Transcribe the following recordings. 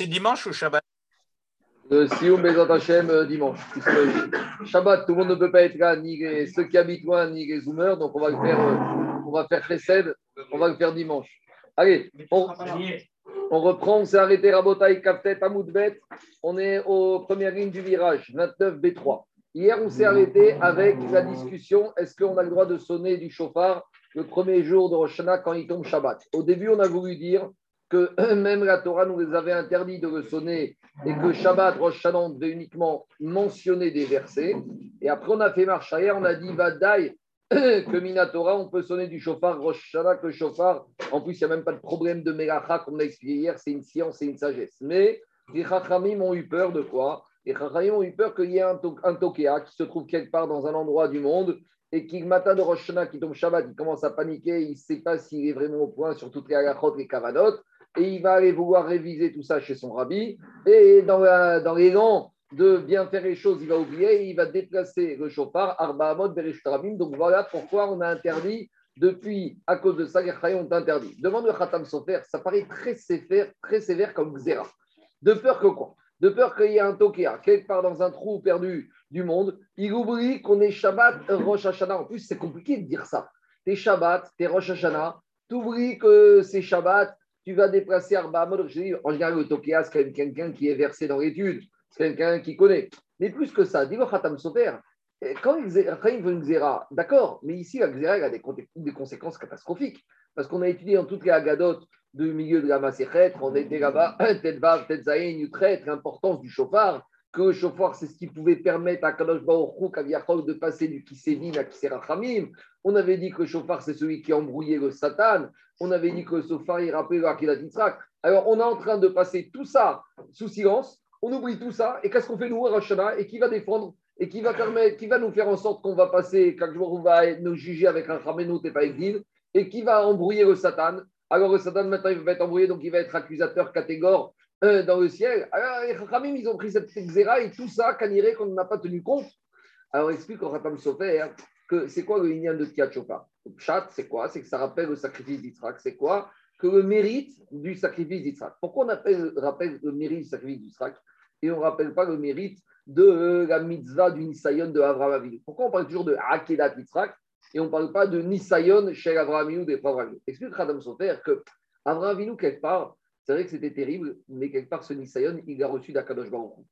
C'est dimanche ou Shabbat? Le Sioum Bezat Hashem euh, dimanche. Shabbat, tout le monde ne peut pas être là, ni ceux qui habitent loin, ni les zoomers, donc on va le faire, euh, on va faire on va le faire dimanche. Allez, on, on reprend, on s'est arrêté Rabotaï Kaftet Amoudbet, on est aux premières lignes du virage, 29 B3. Hier, on s'est arrêté avec la discussion est-ce qu'on a le droit de sonner du chauffard le premier jour de Rosh Hashanah quand il tombe Shabbat? Au début, on a voulu dire que même la Torah nous les avait interdit de le sonner et que Shabbat, Rosh on devait uniquement mentionner des versets. Et après, on a fait marche arrière, on a dit Vadaï, que Minatora, on peut sonner du chauffard, Rosh Hashanah, que chauffard. En plus, il n'y a même pas de problème de Melacha, comme on a expliqué hier, c'est une science et une sagesse. Mais les Chachamim ont eu peur de quoi? Les Chachamim ont eu peur qu'il y ait un, to- un Tokea qui se trouve quelque part dans un endroit du monde et qui, le matin de Rosh Hashanah, qui tombe Shabbat, il commence à paniquer, il ne sait pas s'il est vraiment au point sur toutes les halachot, les kavanot, et il va aller vouloir réviser tout ça chez son rabbi, et dans, la- dans l'élan de bien faire les choses, il va oublier, et il va déplacer le chauffard, Arba Beresh Tarabim. Donc voilà pourquoi on a interdit, depuis, à cause de ça, les Chayim ont interdit. Demande le Khatam Sofer, ça paraît très sévère, très sévère comme Xéra. De peur que quoi? De peur qu'il y ait un Tokea, quelque part dans un trou perdu du monde, il oublie qu'on est Shabbat, Rosh Hashanah. En plus, c'est compliqué de dire ça. T'es Shabbat, t'es Rosh Hashanah, t'oublies que c'est Shabbat, tu vas déplacer Arba. Je dis, En général, le Tokea, c'est quelqu'un qui est versé dans l'étude, c'est quelqu'un qui connaît. Mais plus que ça, dis le Khatam Sofer, et Quand il veut une xéra, d'accord, mais ici, la xéra, elle a des, con- des conséquences catastrophiques. Parce qu'on a étudié dans toutes les agadotes du milieu de la Maséchet, on était là-bas, tête vav, tête zaïn, utret, l'importance du chauffard, que le c'est ce qui pouvait permettre à Kadosh Baruch Hu, Kaviachol, de passer du Kisévin à Kiserachamim. On avait dit que le c'est celui qui embrouillait le Satan. On avait dit que le chauffard, il rappelait le Akilat. Alors, on est en train de passer tout ça sous silence. On oublie tout ça. Et qu'est-ce qu'on fait, nous, à Rosh Hashanah? Et qui va défendre? Et qui va, permettre, qui va nous faire en sorte qu'on va passer, jour on va nous juger avec un Ramenout et pas et qui va embrouiller le Satan? Alors le Satan, maintenant, il va être embrouillé, donc il va être accusateur catégore euh, dans le ciel. Alors les Ramim, ils ont pris cette xéra et tout ça, caniré, qu'on n'a pas tenu compte. Alors explique au Ratam Sofer que c'est quoi le lignan de Le Pshat, c'est quoi? C'est que ça rappelle le sacrifice d'Israël. C'est quoi? Que le mérite du sacrifice d'Israël. Pourquoi on appelle, rappelle le mérite du sacrifice d'Israël et on ne rappelle pas le mérite de euh, la mitzvah du Nisayon de Avraham. Pourquoi on parle toujours de Akedat Yitzhak et on ne parle pas de Nisayon chez Avraham des Explique Radam Sofer que Avraham Avinu, quelque part, c'est vrai que c'était terrible, mais quelque part, ce Nisayon, il l'a reçu d'Akadosh Baruch Hu.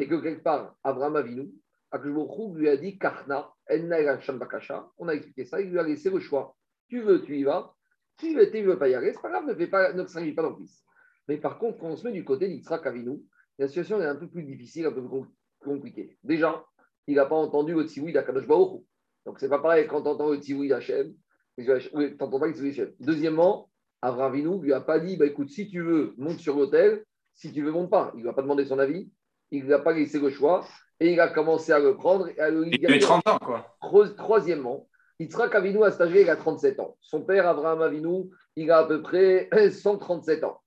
Et que quelque part, Avraham Avinu, Akadosh Baruch Hu lui a dit Karna, Enna Bakasha. On a expliqué ça, il lui a laissé le choix. Tu veux, tu y vas. Tu veux, tu ne veux pas y aller, c'est pas grave, ne fais pas, ne s'inquiète pas dans le fils. Mais par contre, quand on se met du côté d'Yitzhak Avinu, la situation est un peu plus difficile, un peu plus com- compliquée. Déjà, il n'a pas entendu le tzivoui d'Akadosh Baruch Hu. Donc, c'est pas pareil quand tu entends le tzivoui d'Hachem. Tu n'entends pas le tzivoui d'Hachem. Deuxièmement, Avraham Avinu lui a pas dit bah, écoute, si tu veux, monte sur l'autel. Si tu veux, monte pas. Il ne lui a pas demandé son avis. Il ne lui a pas laissé le choix. Et il a commencé à le prendre et à le Il avait 30 ans, quoi. Tro- Troisièmement, Yitzhak Avinu à cet âge il a 37 ans. Son père, Abraham Avinu, il a à peu près 137 ans.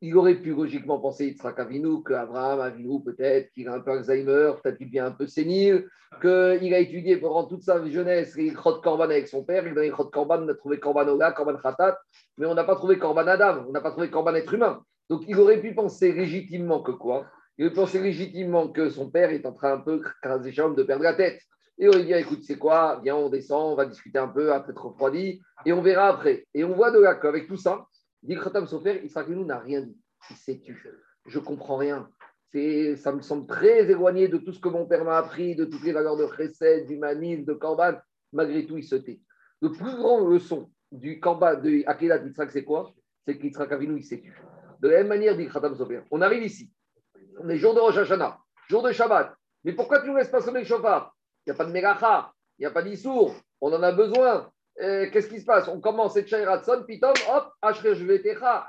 Il aurait pu logiquement penser, Yitzhak Avinu, qu'Abraham Avinu, peut-être qu'il a un peu Alzheimer, peut-être qu'il devient un peu sénile, qu'il a étudié pendant toute sa jeunesse les Khot Korban avec son père. Il dans les Korban, on a trouvé Korban Ola, Korban Khatat, mais on n'a pas trouvé Korban Adam, on n'a pas trouvé Korban être humain. Donc il aurait pu penser légitimement que quoi? Il aurait pensé légitimement que son père est en train un peu, de perdre la tête. Et on lui dit, écoute, c'est quoi? Viens, on descend, on va discuter un peu, après être refroidi, et on verra après. Et on voit de là qu'avec tout ça, dit Khatam Sofer, Israël n'a rien dit. Il s'est tu. Je comprends rien. Ça me semble très éloigné de tout ce que mon père m'a appris, de toutes les valeurs de chesed, d'humanisme, de korban. Malgré tout, il se tait. Le plus grand leçon du korban, de Akedat Yitzhak, c'est quoi? C'est qu'Yitzhak il s'est tu. De la même manière, dit Khatam Sofer, on arrive ici. On est jour de Rosh Hashanah, jour de Shabbat. Mais pourquoi tu ne laisses pas sonner le chauffard Il n'y a pas de mégacha, il n'y a pas d'issour, on en a besoin. Euh, Qu'est-ce qui se passe? On commence et Ratson, pitom, hop, Ashre Jvetecha.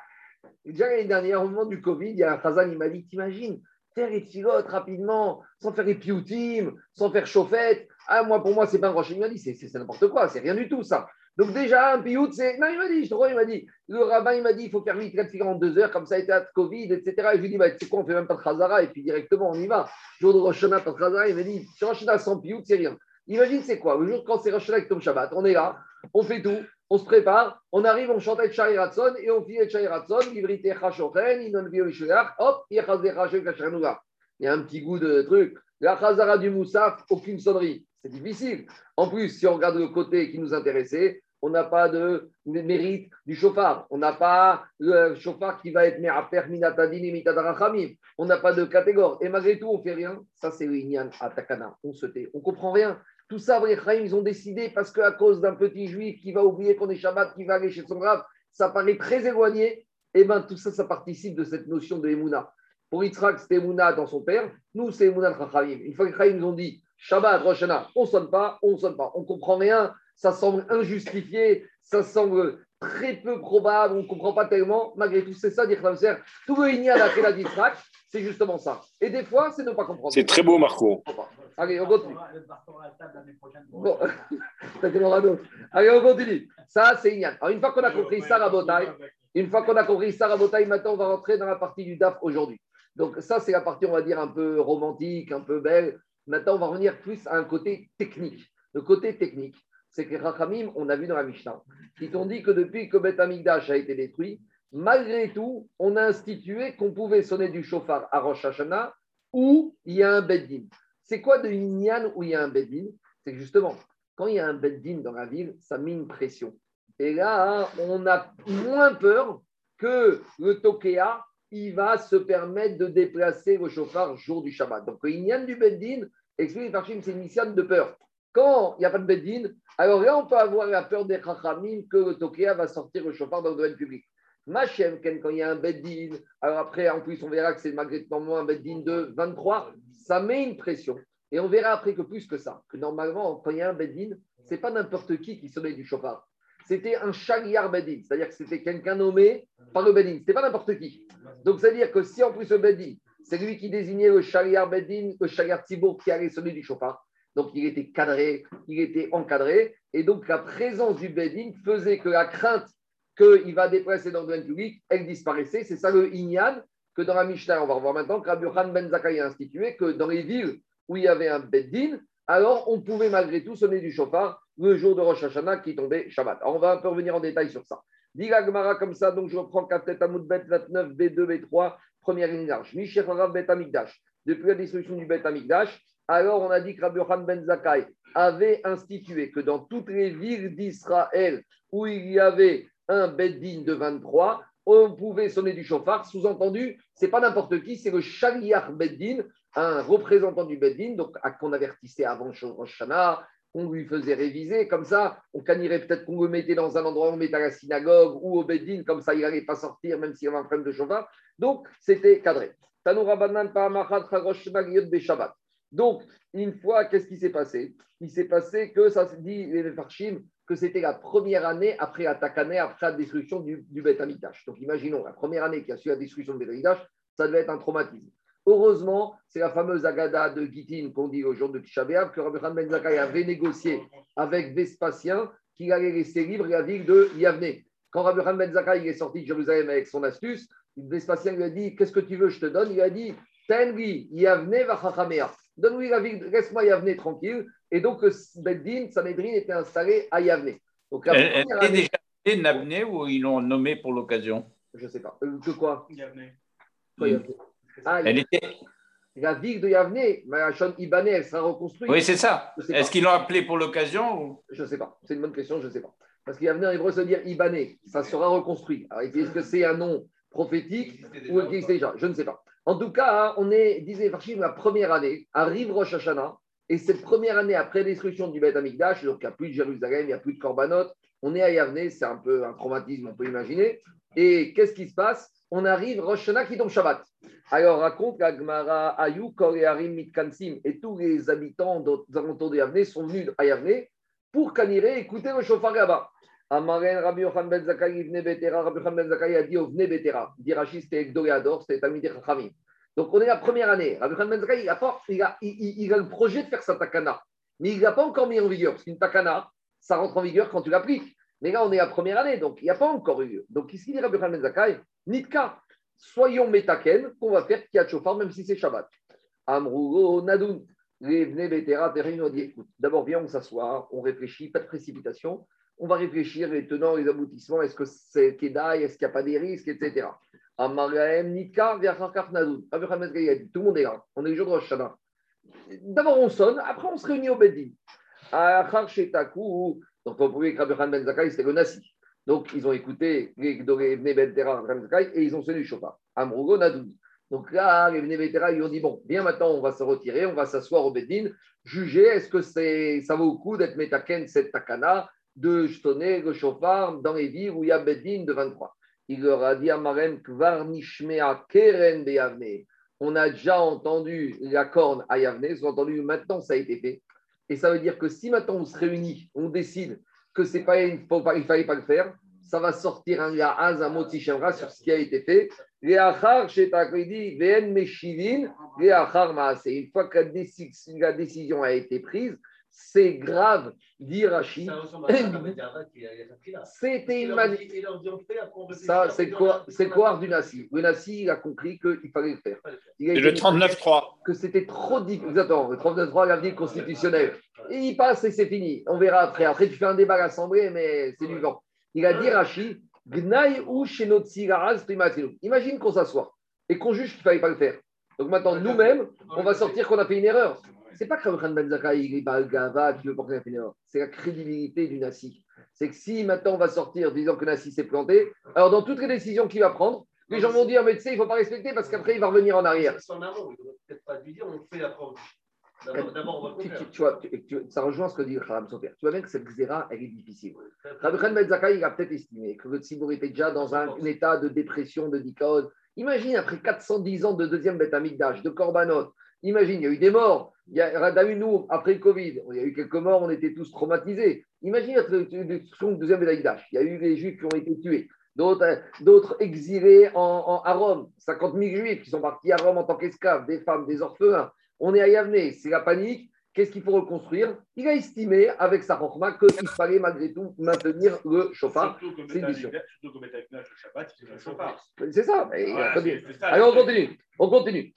Déjà l'année dernière, au moment du Covid, il y a un Khazan, il m'a dit T'imagines, faire les pilotes rapidement, sans faire les pioutim, sans faire chauffette. Ah, moi, pour moi, c'est pas un rocher. Il m'a dit C'est n'importe quoi, c'est rien du tout ça. Donc, déjà, un piout, c'est. Non, il m'a dit, je te crois, il m'a dit. Le rabbin, il m'a dit il faut faire vite, filles en deux heures, comme ça, état de Covid, etc. Et je lui ai dit bah, Tu sais quoi, on fait même pas de Khazara, et puis directement, on y va. Jour de Rosh pas de Khazara, il m'a dit Sur Rosh sans piout, c'est rien. Imagine, c'est quoi? Le jour quand c'est Rosh avec Tom Shabbat, on est là, on fait tout. on se prépare, on arrive, on chante Shai Ratson et on finit Shai Ratson, Livrite Chachochen, Inon hop, Il y a un petit goût de truc. La Chazara du Moussaf, aucune sonnerie. C'est difficile. En plus, si on regarde le côté qui nous intéressait, on n'a pas de mérite du chauffard. On n'a pas le chauffard qui va être Me'aper Minatadin et Mitadarachamim. On n'a pas de catégorie. Et malgré tout, on fait rien. Ça, c'est l'Inyan Atakana. On se tait. On comprend rien. Tout ça, les ils ont décidé parce qu'à cause d'un petit juif qui va oublier qu'on est Shabbat, qui va aller chez son grave, ça paraît très éloigné. Et eh bien, tout ça, ça participe de cette notion de Emouna. Pour Yitzhak, c'était Emouna dans son père. Nous, c'est Emouna de Chachamim. Une fois que les nous ont dit Shabbat, Rosh on ne sonne pas, on ne sonne pas. On comprend rien. Ça semble injustifié. Ça semble très peu probable. On ne comprend pas tellement. Malgré tout, c'est ça, dire Tout le Inyan après la Yitzhak, c'est justement ça. Et des fois, c'est ne pas comprendre. C'est très beau, Marco. Allez, on continue. Bon, Allez, on continue. Ça, c'est Ignan. Alors, une fois qu'on a compris ça, Rabotai, une fois qu'on a compris ça, Rabotai, maintenant, on va rentrer dans la partie du DAF aujourd'hui. Donc, ça, c'est la partie, on va dire, un peu romantique, un peu belle. Maintenant, on va revenir plus à un côté technique. Le côté technique, c'est que Rachamim, on a vu dans la Mishnah, qui t'ont dit que depuis que Beth Amigdash a été détruit, malgré tout, on a institué qu'on pouvait sonner du chauffard à Rosh Hashanah où il y a un Beddin. C'est quoi de Inyan où il y a un Beddin? C'est que justement, quand il y a un Beddin dans la ville, ça met une pression. Et là, on a moins peur que le Tokea, il va se permettre de déplacer le chauffard jour du Shabbat. Donc, le du Beddin, explique Farshim, c'est une de peur. Quand il n'y a pas de Beddin, alors là, on peut avoir la peur des Chachamim que le Tokea va sortir le chauffard dans le domaine public. Machem, quand il y a un Beddin, alors après, en plus, on verra que c'est malgré tout un Beddin de 23, ça met une pression. Et on verra après que plus que ça, que normalement, quand il y a un Beddin, ce n'est pas n'importe qui qui sonnait du chauffard. C'était un Shaliar Beddin, c'est-à-dire que c'était quelqu'un nommé par le Beddin. Ce n'était pas n'importe qui. Donc, c'est-à-dire que si en plus le Beddin, c'est lui qui désignait le Shaliar Beddin, le Shaliar Tibour qui allait sonner du chauffard. Donc, il était cadré, il était encadré. Et donc, la présence du Beddin faisait que la crainte qu'il va déplacer dans le domaine public, elle disparaissait. C'est ça le Inyan que dans la Mishnah, on va revoir maintenant, que Rabbi Ben Zakai a institué que dans les villes où il y avait un Beddin, alors on pouvait malgré tout sonner du chauffard le jour de Rosh Hashanah qui tombait Shabbat. Alors on va un peu revenir en détail sur ça. Dit Gemara comme ça, donc je reprends Kaftet Amoud Bet 29, B2, B3, première ligne large. Mishecharav Bet Amigdash. Depuis la destruction du Bet Amigdash, alors on a dit que Rabbi Ben Zakai avait institué que dans toutes les villes d'Israël où il y avait un Beddin de 23, on pouvait sonner du chauffard. Sous-entendu, c'est pas n'importe qui, c'est le Shaliach Beddin, un représentant du Beddin, donc qu'on avertissait avant Rosh qu'on lui faisait réviser. Comme ça, on canirait peut-être qu'on le mettait dans un endroit, on mettait à la synagogue ou au Beddin, comme ça il n'allait pas sortir, même s'il avait un problème de chauffard. Donc, c'était cadré. Donc, une fois, qu'est-ce qui s'est passé? Il s'est passé que ça se dit, les Farshim, que c'était la première année après la après la destruction du, Beth Donc imaginons, la première année qui a suivi la destruction du Beth ça devait être un traumatisme. Heureusement, c'est la fameuse Agada de Gitin qu'on dit au jour de Tisha que Rabbi Ben Zakai avait négocié avec Vespasien qu'il allait laisser libre la ville de Yavne. Quand Rabbi Ben Zakai est sorti de Jérusalem avec son astuce, Vespasien lui a dit Qu'est-ce que tu veux, je te donne? Il a dit Tengi Yavne va Donne-lui la ville, laisse-moi Yavne tranquille. Et donc, Beddin, Sanhedrin était installé à Yavne. Donc, elle, était déjà déjà Nabné ou ils l'ont nommé pour l'occasion Je ne sais pas. Euh, que quoi Yavne. Ah, elle était. La ville de Yavne, Machon Ibané, elle sera reconstruite. Oui, c'est ça. Est-ce qu'ils l'ont appelé pour l'occasion ou... Je ne sais pas. C'est une bonne question, je ne sais pas. Parce qu'il qu'Yavne en hébreu, ça veut dire Ibané. Ça sera reconstruit. Alors, est-ce que c'est un nom prophétique ou existe déjà? Je ne sais pas. En tout cas, on est, disait Farshim, la première année, arrive Rosh Hashanah, et cette première année après la destruction du Beth Amikdash, donc il n'y a plus de Jérusalem, il n'y a plus de Korbanot, on est à Yavne, c'est un peu un traumatisme, on peut imaginer. Et qu'est-ce qui se passe? On arrive, Rosh qui tombe Shabbat. Alors raconte la Gemara Ayou, Korearim, Mitkansim, et tous les habitants des de Yavne sont venus à Yavne pour caniré écouter le chauffard là-bas. Amaren Rabbi Yochan Ben Zakai, Ibne Betera, Rabbi Yochan Ben Zakai a dit Ovne Betera. Dirachi, c'était Egdoyador, c'était Tamid Chachamim. Donc, on est la première année. Rabbi Khan Ben il a, il, il, a, le projet de faire sa takana, mais il n'a pas encore mis en vigueur. Parce qu'une takana, ça rentre en vigueur quand tu l'appliques. Mais là, on est la première année, donc il n'y a pas encore eu. Donc, qu'est-ce qu'il dit Rabbi Khan Ben Zakai Nitka, soyons métaken, qu'on va faire Kiat Shofar, même si c'est Shabbat. Amrugo Nadoun. Les Betera, écoute, d'abord, viens, on s'assoit, on réfléchit, pas de précipitation. on va réfléchir les tenants, les aboutissements, est-ce que c'est Kedaï, est-ce qu'il n'y a pas des risques, etc. Tout le monde est là, on est le jour de Rosh D'abord, on sonne, après, on se réunit au Beddin. Donc, on pouvait que Rabbi Ben Zakai, c'était le Nassi. Donc, ils ont écouté Ben et ils ont sonné le chauffard. Amrougo Nadoun. Donc là, les Bnei ils ont dit bon, bien maintenant, on va se retirer, on va s'asseoir au Beddin, juger est-ce que c'est, ça vaut le coup d'être Metaken, cette takana, de jetonner le chauffard dans les villes où il y a Beddin de 23. Il leur a dit à Marem, Keren Beyavne. On a déjà entendu la corne à Yavne, ils ont entendu maintenant ça a été fait. Et ça veut dire que si maintenant on se réunit, on décide que c'est pas, il ne fallait pas le faire, ça va sortir un Yahaz, un mot sur ce qui a été fait. Une fois que la décision a été prise, c'est grave, dit Rachid. C'était une Ça, c'est quoi, c'est quoi du Nassi? Le Nassi, il a compris qu'il fallait le faire. Et le 39-3. Que c'était trop difficile. Exactement, le 39-3, l'avenir constitutionnel. Et il passe et c'est fini. On verra après. Après, tu fais un débat à l'Assemblée, mais c'est du vent. Il a dit Rachid, Imagine qu'on s'assoit et qu'on juge qu'il ne fallait pas le faire. Donc maintenant, nous-mêmes, on va sortir qu'on a fait une erreur c'est pas que Rabbi Ben Zakai, il est Gava, qui veut porter un C'est la crédibilité du Nassi. C'est que si maintenant on va sortir disant que Nassi s'est planté, alors dans toutes les décisions qu'il va prendre, les gens vont dire, mais tu sais, il ne faut pas respecter parce qu'après, il va revenir en arrière. il ne peut-être pas lui dire, on fait la preuve. D'abord, on va tu, tu, vois, ça rejoint ce que dit Kharam Sofer. Tu vois bien que cette xéra, elle est difficile. Rabbi Ben Zakai, il a peut-être estimé que le Tzibour était déjà dans un, état de dépression, de dicode. Imagine, après 410 ans de deuxième bête d'âge, de Korbanot, imagine, il y a eu des morts, il y a, nous, après le Covid, il y a eu quelques morts, on était tous traumatisés. Imagine la destruction du deuxième Bédaïdash. Il y a eu les Juifs qui ont été tués, d'autres exilés à Rome, 50 000 Juifs qui sont partis à Rome en tant qu'esclaves, des femmes, des orphelins. On est à Yavne, c'est la panique. Qu'est-ce qu'il faut reconstruire? Il a estimé avec sa chorma qu'il fallait malgré tout maintenir le chauffard. C'est C'est ça. Allez, on continue. On continue.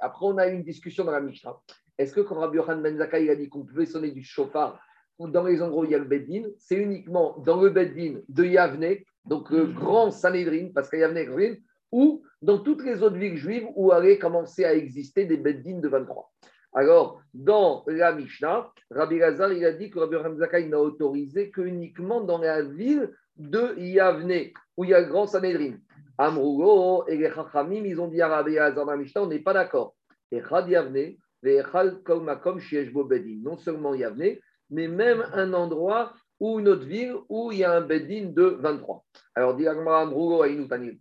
Après, on a eu une discussion dans la Mishnah. Est-ce que quand Rabbi Yohan Ben Zakai a dit qu'on pouvait sonner du chauffard dans les endroits où il y a le Beddin, c'est uniquement dans le Beddin de Yavne, donc le grand Sanhedrin, parce qu'il y a Yavne, ou dans toutes les autres villes juives où allaient commencer à exister des Beddin de 23. Alors, dans la Mishnah, Rabbi Lazar, il a dit que Rabbi Zakai n'a autorisé que uniquement dans la ville de Yavne, où il y a le grand Sanhedrin. Amrugo et les Chachamim, ils ont dit à Rabbi Lazar dans la Mishnah, on n'est pas d'accord. Et Chad Yavne, non seulement Yavne, mais même un endroit ou une autre ville où il y a un Bedin de 23. Alors, dit Amrugo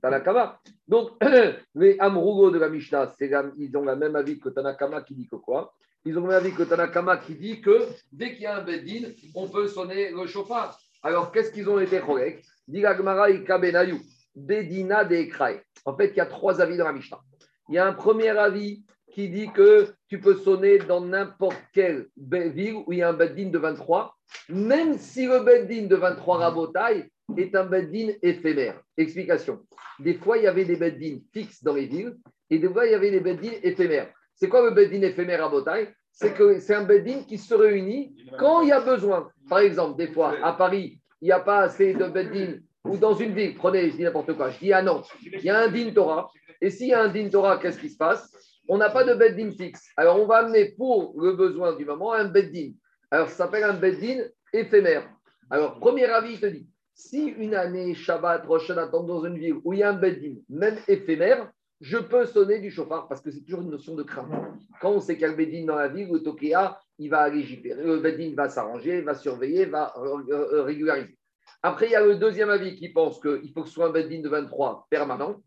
Tanakama. Donc, les Amrugo de la Mishnah, ils ont la même avis que Tanakama qui dit que quoi? Ils ont le même avis que Tanakama qui dit que dès qu'il y a un Bedin, on peut sonner le chauffard. Alors, qu'est-ce qu'ils ont été corrects Dit Kabenayu, Bedina de En fait, il y a trois avis dans la Mishnah. Il y a un premier avis qui dit que tu peux sonner dans n'importe quelle ville où il y a un beddin de 23, même si le beddin de 23 rabotailles est un beddin éphémère. Explication. Des fois, il y avait des beddins fixes dans les villes et des fois, il y avait des beddins éphémères. C'est quoi le beddin éphémère rabotaille? C'est que c'est un beddin qui se réunit quand il y a besoin. Par exemple, des fois, à Paris, il n'y a pas assez de beddin ou dans une ville, prenez, je dis n'importe quoi, je dis à Nantes, il y a un din Torah. Et s'il y a un din Torah, qu'est-ce qui se passe? On n'a pas de bedding fixe. Alors, on va amener pour le besoin du moment un bedding. Alors, ça s'appelle un bedding éphémère. Alors, premier avis, je te dis, si une année, Shabbat, Rosh attend dans une ville où il y a un bedding, même éphémère, je peux sonner du chauffard parce que c'est toujours une notion de crainte. Quand on sait qu'il y a le bedding dans la ville, le Tokea, il va légiférer, le bedding va s'arranger, va surveiller, va euh, euh, régulariser. Après, il y a le deuxième avis qui pense qu'il faut que ce soit un bedding de 23 permanent.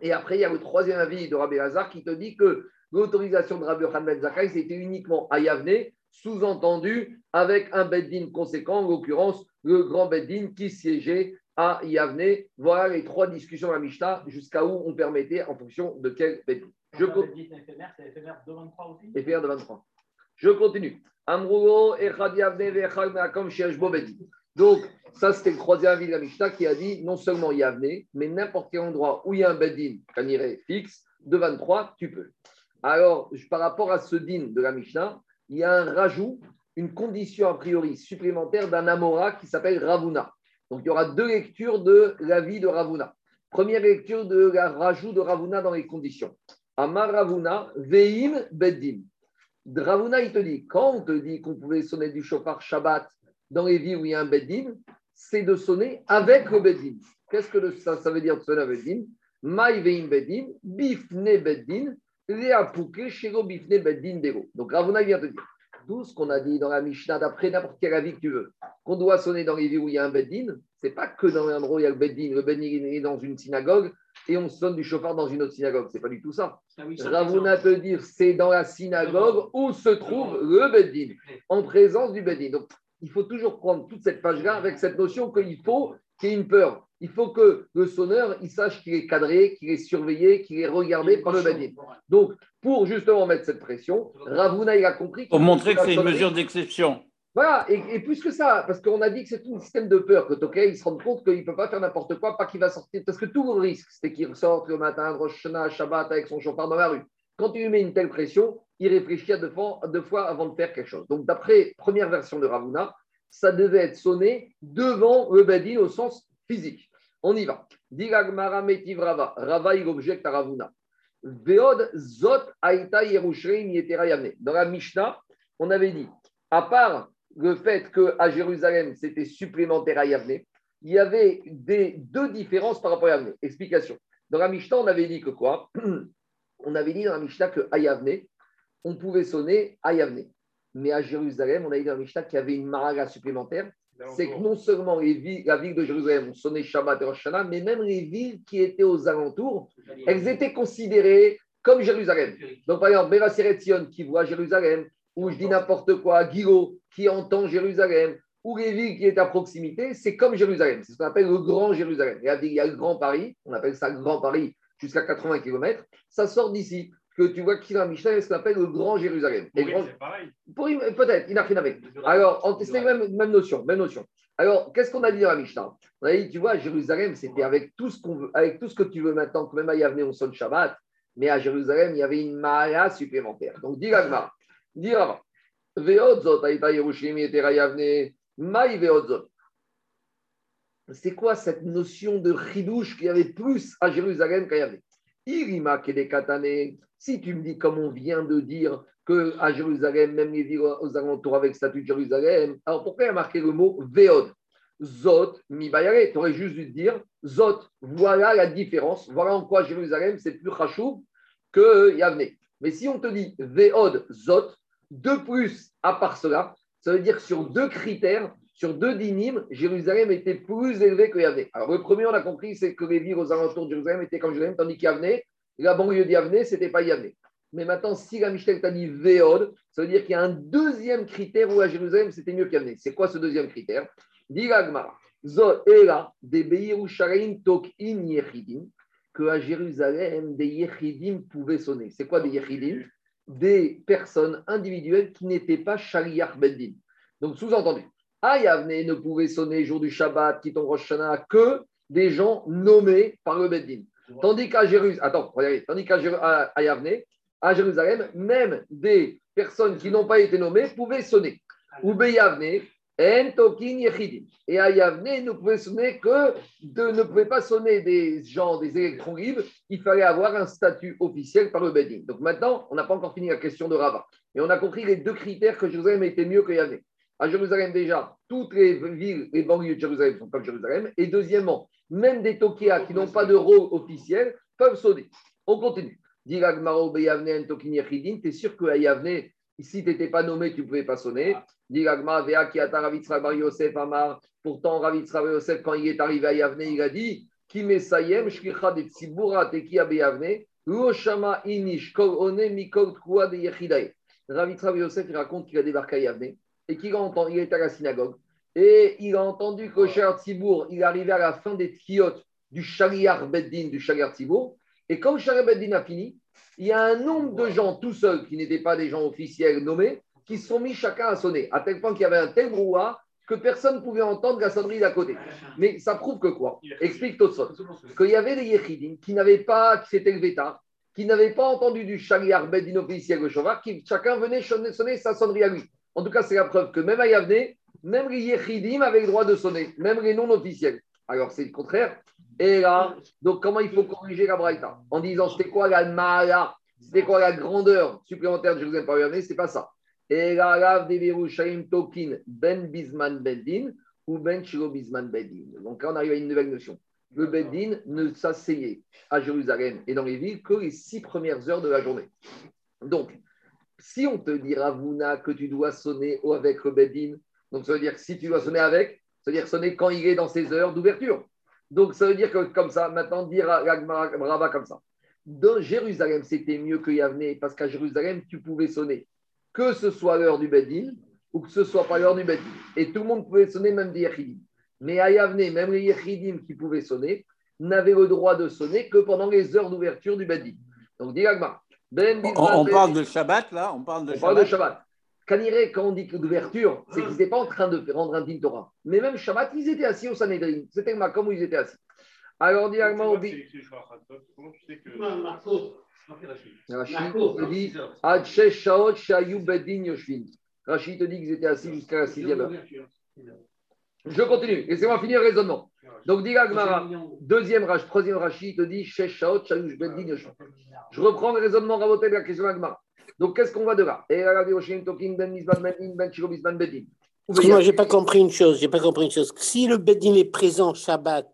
Et après, il y a le troisième avis de Rabbi Hazar qui te dit que l'autorisation de Rabbi Khan Ben c'était uniquement à Yavne, sous-entendu avec un Beddin conséquent, en l'occurrence le grand Beddin qui siégeait à Yavne. Voilà les trois discussions à Mishnah, jusqu'à où on permettait en fonction de quel Beddin. Je continue. c'est éphémère de 23 aussi? Éphémère de 23. Je continue. Amrugo, Echad Yavne, Vechad Meakom, Beddin. Donc, ça, c'était le troisième avis de la Mishnah qui a dit non seulement Yavne, mais n'importe quel endroit où il y a un Bedin, un irait fixe, de 23, tu peux. Alors, par rapport à ce din de la Mishnah, il y a un rajout, une condition a priori supplémentaire d'un Amora qui s'appelle Ravuna. Donc il y aura deux lectures de la vie de Ravuna. Première lecture de la rajout de Ravuna dans les conditions. Amar Ravuna, Veim Beddim. Ravuna, il te dit, quand on te dit qu'on pouvait sonner du chauffard Shabbat dans les villes où il y a un Beddim, c'est de sonner avec le Beddim. Qu'est-ce que le- ça, veut dire de sonner avec Beddim Maï Veim Beddim, Bifne Beddim, Donc Ravuna vient te dire, tout ce qu'on a dit dans la Mishnah, d'après n'importe quel avis que tu veux, qu'on doit sonner dans les villes où il y a un Beddin, c'est pas que dans l'endroit où il y a le Beddin. Le Beddin est dans une synagogue et on sonne du chauffard dans une autre synagogue. C'est pas du tout ça. Ravuna te dire, c'est dans la synagogue où se trouve le Beddin, en présence du Beddin. Donc, il faut toujours prendre toute cette page-là avec cette notion qu'il faut qu'il y ait une peur. Il faut que le sonneur, il sache qu'il est cadré, qu'il est surveillé, qu'il est regardé par le Beddin. Donc, pour justement mettre cette pression, Ravuna, il a compris. Pour qu'il montrer que la c'est une mesure d'exception. voilà, et, et plus que ça, parce qu'on a dit que c'est tout un système de peur, que Tokay, il se rend compte qu'il ne peut pas faire n'importe quoi, pas qu'il va sortir, parce que tout le risque, c'est qu'il ressorte le matin, Rosh Shabbat, avec son chauffard dans la rue. Quand tu lui mets une telle pression, il réfléchit à deux fois, deux fois avant de faire quelque chose. Donc, d'après première version de Ravuna, ça devait être sonné devant le Badin au sens physique. On y va. Metiv Rava. Rava. Veod zot aita yetera. Dans la Mishnah, on avait dit, à part le fait qu'à Jérusalem, c'était supplémentaire à Yavne, il y avait deux différences par rapport à Yavne. Explication. Dans la Mishnah, on avait dit que quoi? On avait dit dans la Mishnah qu'à Yavne, on pouvait sonner à Yavne. Mais à Jérusalem, on a dit dans la Mishnah qu'il y avait une maraga supplémentaire. C'est que non seulement les villes- la ville de Jérusalem, on sonnait Shabbat et Rosh Hashanah, mais même les villes qui étaient aux alentours, elles étaient considérées comme Jérusalem. Donc, par exemple, Sion qui voit Jérusalem, ou je dis n'importe quoi, Guillot qui entend Jérusalem, ou les villes qui étaient à proximité, c'est comme Jérusalem. C'est ce qu'on appelle le Grand Jérusalem. Il y a, des- il y a le Grand Paris, on appelle ça le Grand Paris jusqu'à 80 km. Ça sort d'ici. Que tu vois qui dans la Mishnah, ce qu'on appelle le Grand Jérusalem. Et grand- c'est pareil. pour- Peut-être, il n'a rien avec. Alors, c'est la même, même notion, même notion. Alors, qu'est-ce qu'on a dit dans la Mishnah? On a dit, tu vois, Jérusalem, c'était avec tout ce qu'on veut, avec tout ce que tu veux maintenant, que même à Yavne, on sonne Shabbat, mais à Jérusalem, il y avait une Mara supplémentaire. Donc, dis l'agma, dis Rava, Veodzot, Aïta Yerushim, Yetera Yavne, Maï Veodzot. C'est quoi cette notion de chidouche qu'il y avait plus à Jérusalem qu'à Yavne? Irima Kedekatane, si tu me dis, comme on vient de dire, qu'à Jérusalem, même les villes aux alentours avec statut de Jérusalem, alors pourquoi il a marqué le mot Veod Zot, mi bayare, tu aurais juste dû dire Zot, voilà la différence, voilà en quoi Jérusalem, c'est plus chachou que Yavne. Mais si on te dit Veod, Zot, de plus à part cela, ça veut dire que sur deux critères, sur deux dynimes, Jérusalem était plus élevé que Yavne. Alors le premier, on a compris, c'est que les villes aux alentours de Jérusalem étaient comme Jérusalem, tandis qu'Yavne, la banlieue d'Yavne, ce n'était pas Yavne. Mais maintenant, si la Mishnah t'a dit Veod, ça veut dire qu'il y a un deuxième critère où à Jérusalem, c'était mieux qu'Yavne. C'est quoi ce deuxième critère? Diragma, Zo Ela, de que à Jérusalem, des Yechidim pouvaient sonner. C'est quoi des Yechidim? Des personnes individuelles qui n'étaient pas Shaliach Beddin. Donc, sous-entendu, à Yavne ne pouvait sonner jour du Shabbat, qui tombe Rosh que des gens nommés par le Beddin. Tandis qu'à Jérusalem, attends, regardez, tandis qu'à Jéru- à- Jérusalem, même des personnes qui n'ont pas été nommées pouvaient sonner. Ou Beyavne, En Tokin Yechidim. Et à Yavne, ne pouvait sonner que de, ne pouvait pas sonner des gens, des électrons libres. Il fallait avoir un statut officiel par le Bedin. Donc maintenant, on n'a pas encore fini la question de Rava. Et on a compris les deux critères que Jérusalem était mieux que Yavne. À Jérusalem, déjà, toutes les villes, les banlieues de Jérusalem sont comme Jérusalem. Et deuxièmement, même des Tokia qui n'ont pas de rôle officiel peuvent sonner. On continue. Dirag Maro Beyavne En Tokin Yechidim. Tu es sûr qu'à Yavne, si tu n'étais pas nommé, tu ne pouvais pas sonner. Pourtant, Ravitra Bar Yosef, quand il est arrivé à Yavne, il a dit Ki Mesayem Shlicha de Tzibura Teki Abeyavne. Loshama Inish One Tkua de Bar Yosef, il raconte qu'il a débarqué à Yavne et qu'il a entendu, il était à la synagogue et il a entendu que Shaliar Tzibour, il arrivait à la fin des Tkiot du Shaliar Beddin, du Shaliar Tzibour. Et quand Shaliar Beddin a fini, il y a un nombre de gens tout seuls qui n'étaient pas des gens officiels nommés qui se sont mis chacun à sonner, à tel point qu'il y avait un tel brouhaha que personne ne pouvait entendre la sonnerie d'à côté. Mais ça prouve que quoi? Explique Tosot. Qu'il y avait des Yechidim qui n'avaient pas, qui s'étaient levés tard, qui n'avaient pas entendu du Shaliar Beddin officiel, le Shovar, qui chacun venait sonner, sonner sa sonnerie à lui. En tout cas, c'est la preuve que même à Yavne, même les Yechidim avaient le droit de sonner, même les non officiels. Alors, c'est le contraire. Et là, donc, comment il faut corriger la Braïta En disant, c'était quoi la Mala C'était quoi la grandeur supplémentaire de Jérusalem par Yavne C'est pas ça. Et là, de Tokin, Ben Bisman Bedin ou Ben Shiro Bisman Bedin. Donc, là, on arrive à une nouvelle notion. Le Bedin ne s'asseyait à Jérusalem et dans les villes que les six premières heures de la journée. Donc, si on te dit, Ravuna, que tu dois sonner avec le Bedin, donc ça veut dire que si tu dois sonner avec, ça veut dire sonner quand il est dans ses heures d'ouverture. Donc ça veut dire que comme ça, maintenant, dire Rava comme ça. Dans Jérusalem, c'était mieux que Yavne, parce qu'à Jérusalem, tu pouvais sonner, que ce soit l'heure du Bedin ou que ce soit pas l'heure du Bedin. Et tout le monde pouvait sonner, même des Yechidim. Mais à Yavne, même les Yechidim qui pouvaient sonner, n'avaient le droit de sonner que pendant les heures d'ouverture du Bedin. Donc, dit ben On, on parle de Shabbat, là On parle de on Shabbat. parle de Shabbat. Kaniré, quand on dit que d'ouverture, c'est qu'ils n'étaient pas en train de rendre un din Torah. Mais même Shabbat, ils étaient assis au Sanhedrin. C'était le Makom où ils étaient assis. Alors, dit Agma, on dit. Comment tu sais que. Rachid te dit. Rachid te dit qu'ils étaient assis jusqu'à la sixième heure. Je continue. Laissez-moi finir le raisonnement. Donc, dit Agmara, deuxième Rach, troisième Rachid te dit shesh shaot shayu bedin yoshvin. Je reprends le raisonnement raboté de la question d'Agmara. Donc, qu'est-ce qu'on va de là? Yoshim Tokin ben ben. Excuse-moi, j'ai pas compris une chose. J'ai pas compris une chose. Si le Bedin est présent Shabbat,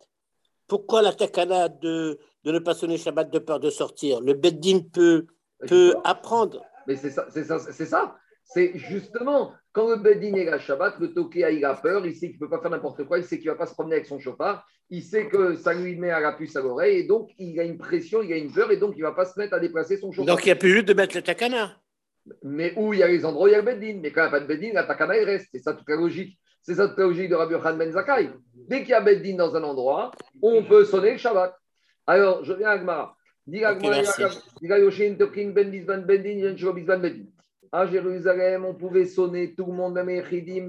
pourquoi la takana de, de ne pas sonner Shabbat de peur de sortir? Le Bedin peut, peut apprendre. Mais c'est ça, c'est ça, c'est ça. C'est justement quand le Bedin est là Shabbat, le Tokia il a peur, il sait qu'il ne peut pas faire n'importe quoi, il sait qu'il ne va pas se promener avec son chauffard, il sait que ça lui met à la puce à l'oreille, et donc il a une pression, il a une peur, et donc il ne va pas se mettre à déplacer son chauffard. Donc il n'y a plus juste de mettre le takana. Mais où il y a les endroits où il y a le Bedin, mais quand il n'y a pas de Bedin, la Takana il reste. C'est ça toute la logique. C'est ça toute la logique de Rabbi Khan Ben Zakai. Dès qu'il y a Bedin dans un endroit, on peut sonner le Shabbat. Alors, je viens à Agmara. Dis Agmara, Ben Bedin, Bisban, Bedin. À Jérusalem, on pouvait sonner tout le monde, même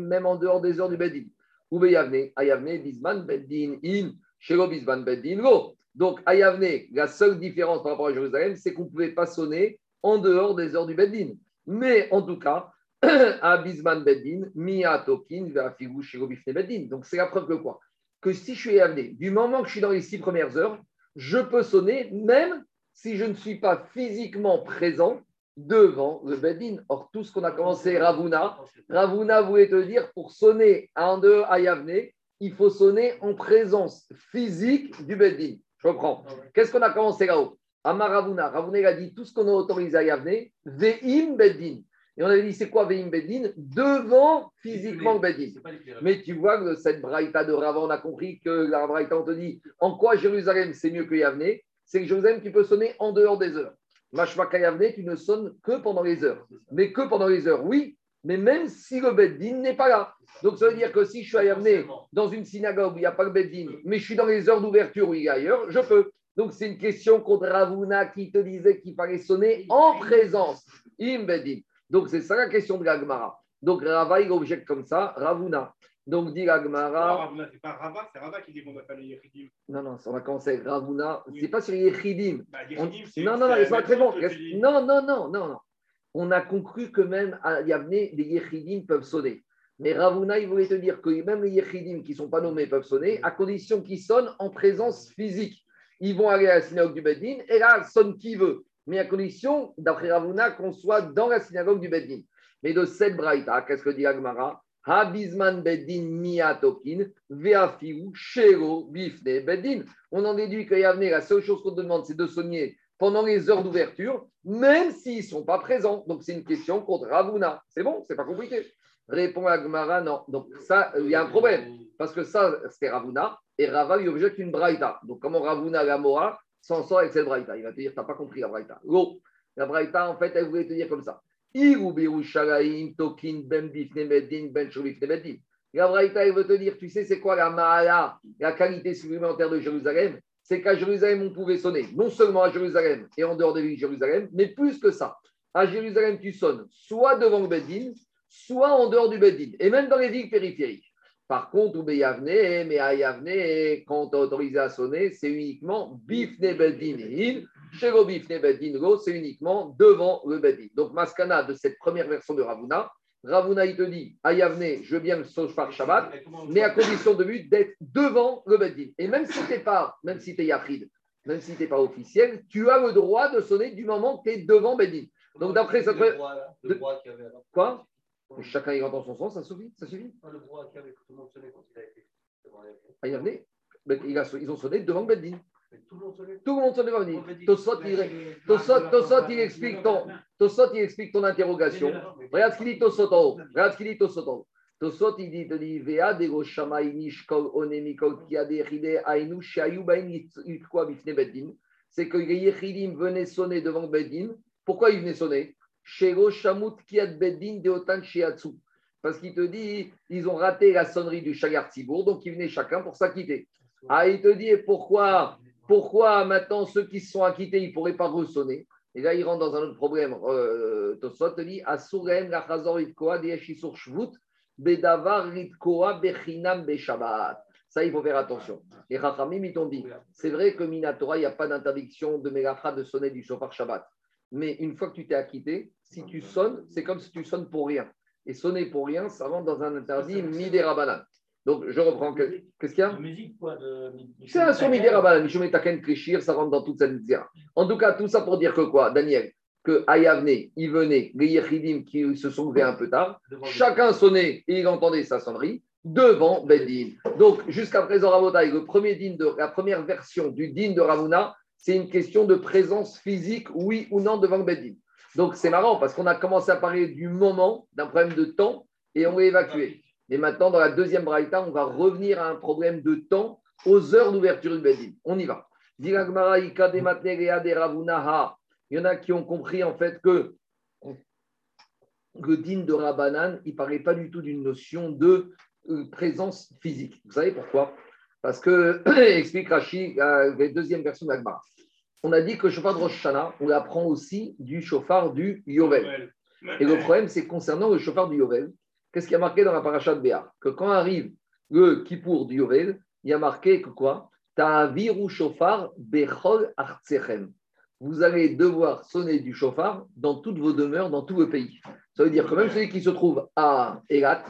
même en dehors des heures du Bedin. Be Yavne À Yavne, Bisban, Bedin, In, Shiro Bisban, Bedin, Lo. Donc, à Yavne, la seule différence par rapport à Jérusalem, c'est qu'on ne pouvait pas sonner en dehors des heures du Bedin. Mais en tout cas, à Bisman Bedin, Mia Tokin, Vafigu, Shiro Bifne Bedin. Donc, c'est la preuve que quoi? Que si je suis amené, du moment que je suis dans les six premières heures, je peux sonner même si je ne suis pas physiquement présent devant le Bedin. Or, tout ce qu'on a commencé, Ravuna, Ravuna voulait te dire, pour sonner en deux à Yavne, il faut sonner en présence physique du Bedin. Je reprends. Qu'est-ce qu'on a commencé là-haut Amar Ravuna, Ravuna il a dit tout ce qu'on a autorisé à Yavne, Ve'im Bedin. Et on avait dit, c'est quoi Ve'im Bedin? Devant physiquement le Bedin. Mais tu vois que cette braïta de Rava, on a compris que la braïta, on te dit en quoi Jérusalem c'est mieux que Yavne? C'est que Jérusalem, tu peux sonner en dehors des heures. Mashmaka Yavne, tu ne sonnes que pendant les heures. Mais que pendant les heures, oui, mais même si le Beddin n'est pas là. Donc ça veut dire que si je suis à Yavne, dans une synagogue où il n'y a pas le Beddin, mais je suis dans les heures d'ouverture où il est ailleurs, je peux. Donc c'est une question contre Ravuna qui te disait qu'il fallait sonner en présence. Im Beddin. Donc c'est ça la question de la Gemara. Donc Rava, il objecte comme ça, Ravuna. Donc dit la Gemara. C'est pas Rabat, c'est Rabat qui dit qu'on doit faire les Yechidim. Non, non, ça va commencer avec Ravuna. Oui. C'est pas sur les Yechidim. Bah, On- Non, non, non, laisse-moi la très même bon. chose que tu dis. Non, non, non, non, non. On a conclu que même à Yavne, les Yechidim peuvent sonner. Mais Ravuna, il voulait te dire que même les Yechidim qui ne sont pas nommés peuvent sonner, à condition qu'ils sonnent en présence physique. Ils vont aller à la synagogue du Beddin, et là, sonne qui veut. Mais à condition, d'après Ravuna, qu'on soit dans la synagogue du Beddin. Mais de cette braïta, qu'est-ce que dit Agmara Habizman Beddin Miyatokin, Veafiu, Shero, Bifne, Beddin. On en déduit qu'à Yavne, la seule chose qu'on demande, c'est de sonner pendant les heures d'ouverture, même s'ils ne sont pas présents. Donc, c'est une question contre Ravuna. C'est bon, c'est pas compliqué. Répond Agmara, non. Donc, ça, il y a un problème. Parce que ça, c'était Ravuna, et Rava lui objecte une braïta. Donc, comment Ravuna, la Moa, s'en sort avec cette braïta? Il va te dire, tu n'as pas compris la braïta. La braïta, en fait, elle voulait te dire comme ça. Tokin, Ben Ben. La braïta, elle veut te dire, tu sais, c'est quoi la Mahala, la qualité supplémentaire de Jérusalem? C'est qu'à Jérusalem, on pouvait sonner, non seulement à Jérusalem et en dehors de Jérusalem, mais plus que ça. À Jérusalem, tu sonnes soit devant le Beddin, soit en dehors du Beddin, et même dans les villes périphériques. Par contre, ou Yavne, mais à Yavne, quand tu autorisé à sonner, c'est uniquement Bifne Beddin c'est uniquement devant le Beddin. Donc, Maskana de cette première version de Ravuna, Ravuna, il te dit, Ayavne, je veux bien le Shofar Shabbat, mais à condition de but d'être devant le Beddin. Et même si tu n'es pas, même si tu es Yachid, même si tu n'es pas officiel, tu as le droit de sonner du moment que tu es devant Beddin. Donc d'après ça te Le droit, de- le droit qu'il y avait avant. Quoi? Chacun il entend son sens, ça suffit, ça suffit. Ah, Le droit qu'il y avait tout le monde sonnait quand il a été. Ayavne, ils ont sonné devant. Mais Tout le monde Beddin. avait dit- Tosot, il, il explique ton, Tosot, il explique ton interrogation. Regarde ce qu'il dit Tosot en haut. Regarde ce qu'il dit Tosot en haut. Tosot, il dit, te dit, Vea de go shamay nishkol onemikol ainu shayu bain yitkwa bifne beddin. C'est que les Yechidim venaient sonner devant Beddin. Pourquoi ils venaient sonner? Shego shamut kiad beddin de otan shiatsu. Parce qu'il te dit, ils ont raté la sonnerie du Chagar Tzibour, donc ils venaient chacun pour s'acquitter. Ah, il te dit, et pourquoi, pourquoi maintenant ceux qui se sont acquittés, ils ne pourraient pas ressonner? Et là, il rentre dans un autre problème. Euh, Tosot te dit, Asurem lachazor itkoa deyeshisur shvut bedavar itkoa bechinam beshabbat. Ça, il faut faire attention. Les Rachamim, ils t'ont dit, c'est vrai que Minatora, il n'y a pas d'interdiction de Mélafra de sonner du chauffard Shabbat. Mais une fois que tu t'es acquitté, si tu sonnes, c'est comme si tu sonnes pour rien. Et sonner pour rien, ça rentre dans un interdit midérabanan. Donc, je reprends. que- Qu'est-ce qu'il y a De musique, quoi. De... c'est un sur Midérabanan. Mishomé Taken Kleshir, ça rentre dans toute cette zera. En tout cas, tout ça pour dire que quoi, Daniel? Que Ayavne, il venait, les Yechidim qui se sont levés un peu tard, chacun sonnait et il entendait sa sonnerie devant Beddin. Donc, jusqu'à présent, Rabotai, le premier din de, la première version du din de Ravuna, c'est une question de présence physique, oui ou non, devant le Beddin. Donc, c'est marrant parce qu'on a commencé à parler du moment, d'un problème de temps, et on l'a évacué. Et maintenant, dans la deuxième braïta, on va revenir à un problème de temps aux heures d'ouverture du Beddin. On y va. Il y en a qui ont compris en fait que le din de Rabbanan, il ne parlait pas du tout d'une notion de euh, présence physique. Vous savez pourquoi? Parce que, explique Rashi, euh, la deuxième version de l'Agmara. On a dit que le chauffard de Rosh Hashanah, on apprend aussi du chauffard du Yovel. Et le problème, c'est concernant le chauffard du Yovel, qu'est-ce qu'il y a marqué dans la paracha de Béar Que quand arrive le Kippour du Yovel, il y a marqué que quoi? Ta'aviru chauffard bechol artsechem. Vous allez devoir sonner du chauffard dans toutes vos demeures, dans tout le pays. Ça veut dire que même celui qui se trouve à Elat,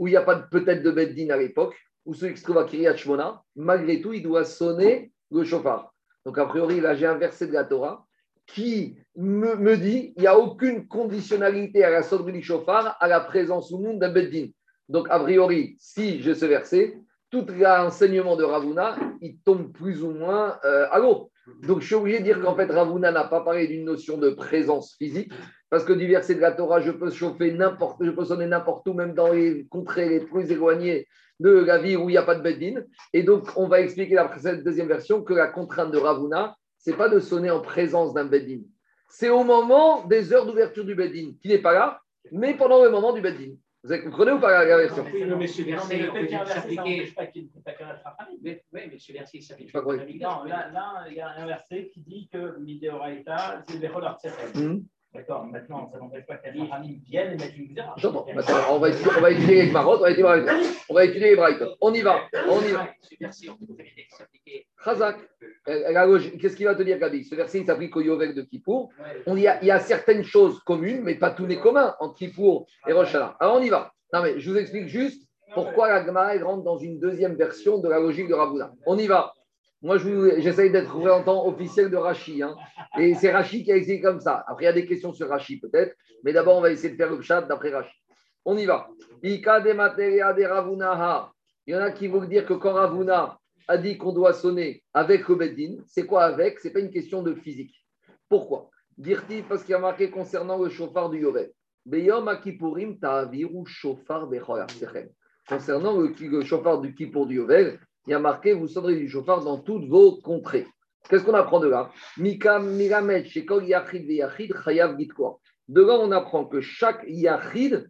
où il n'y a pas peut-être de Beddin à l'époque, ou celui qui se trouve à Kiryat Shmona, malgré tout, il doit sonner le chauffard. Donc, a priori, là, j'ai un verset de la Torah qui me, dit il n'y a aucune conditionnalité à la sonnerie du chauffard à la présence ou non d'un Beddin. Donc, a priori, si j'ai ce verset, tout l'enseignement de Ravuna, il tombe plus ou moins euh, à l'eau. Donc, je suis obligé de dire qu'en fait, Ravuna n'a pas parlé d'une notion de présence physique, parce que du verset de la Torah, je peux chauffer n'importe, je peux sonner n'importe où, même dans les contrées les plus éloignées de la ville où il n'y a pas de Beddin. Et donc, on va expliquer la cette deuxième version que la contrainte de Ravuna, c'est pas de sonner en présence d'un Beddin. C'est au moment des heures d'ouverture du Beddin, qui n'est pas là, mais pendant le moment du Beddin. Vous avez- comprenez ou pas la, version? Oui, mais ce verset, le il fait qu'il y ait un peut ça s'appliquer. famille. Mais, ouais, mais ce verset, il s'applique J'ai pas Non, là, là, il y a un verset qui dit que Midéoraïta, c'est les rollers Hum. D'accord, maintenant, ça n'empêche pas que les familles viennent et mettent une. J'entends. On va étudier, on va étudier les Marot, on va étudier, on va étudier les Brighton. On y va, on y va. On qu'il s'appliquait. Chazak. Qu'est-ce qu'il va te dire, Gabi? Ce verset, il s'applique au Yovel de Kippour. On y a, il y a certaines choses communes, mais pas tout n'est commun entre Kippour et Rosh Hashanah. Alors, on y va. Non, mais je vous explique juste pourquoi la Gemara rentre dans une deuxième version de la logique de Ravuna. On y va. Moi, j'essaye d'être représentant officiel de Rachi. hein. Et c'est Rachi qui a expliqué comme ça. Après, il y a des questions sur Rachi, peut-être. Mais d'abord, on va essayer de faire le chat d'après Rachi. On y va. Ika de materia de Ravunaha. Il y en a qui vont dire que quand Ravuna a dit qu'on doit sonner avec le c'est quoi avec? Ce n'est pas une question de physique. Pourquoi? Dirti, parce qu'il y a marqué concernant le chauffard du Yovel. Beyom Akipurim ta'aviru chauffard. Concernant le, le chauffard du Kippour du Yovel, il y a marqué vous sonnerez du chauffard dans toutes vos contrées. Qu'est-ce qu'on apprend de là? De là, on apprend que chaque Yachid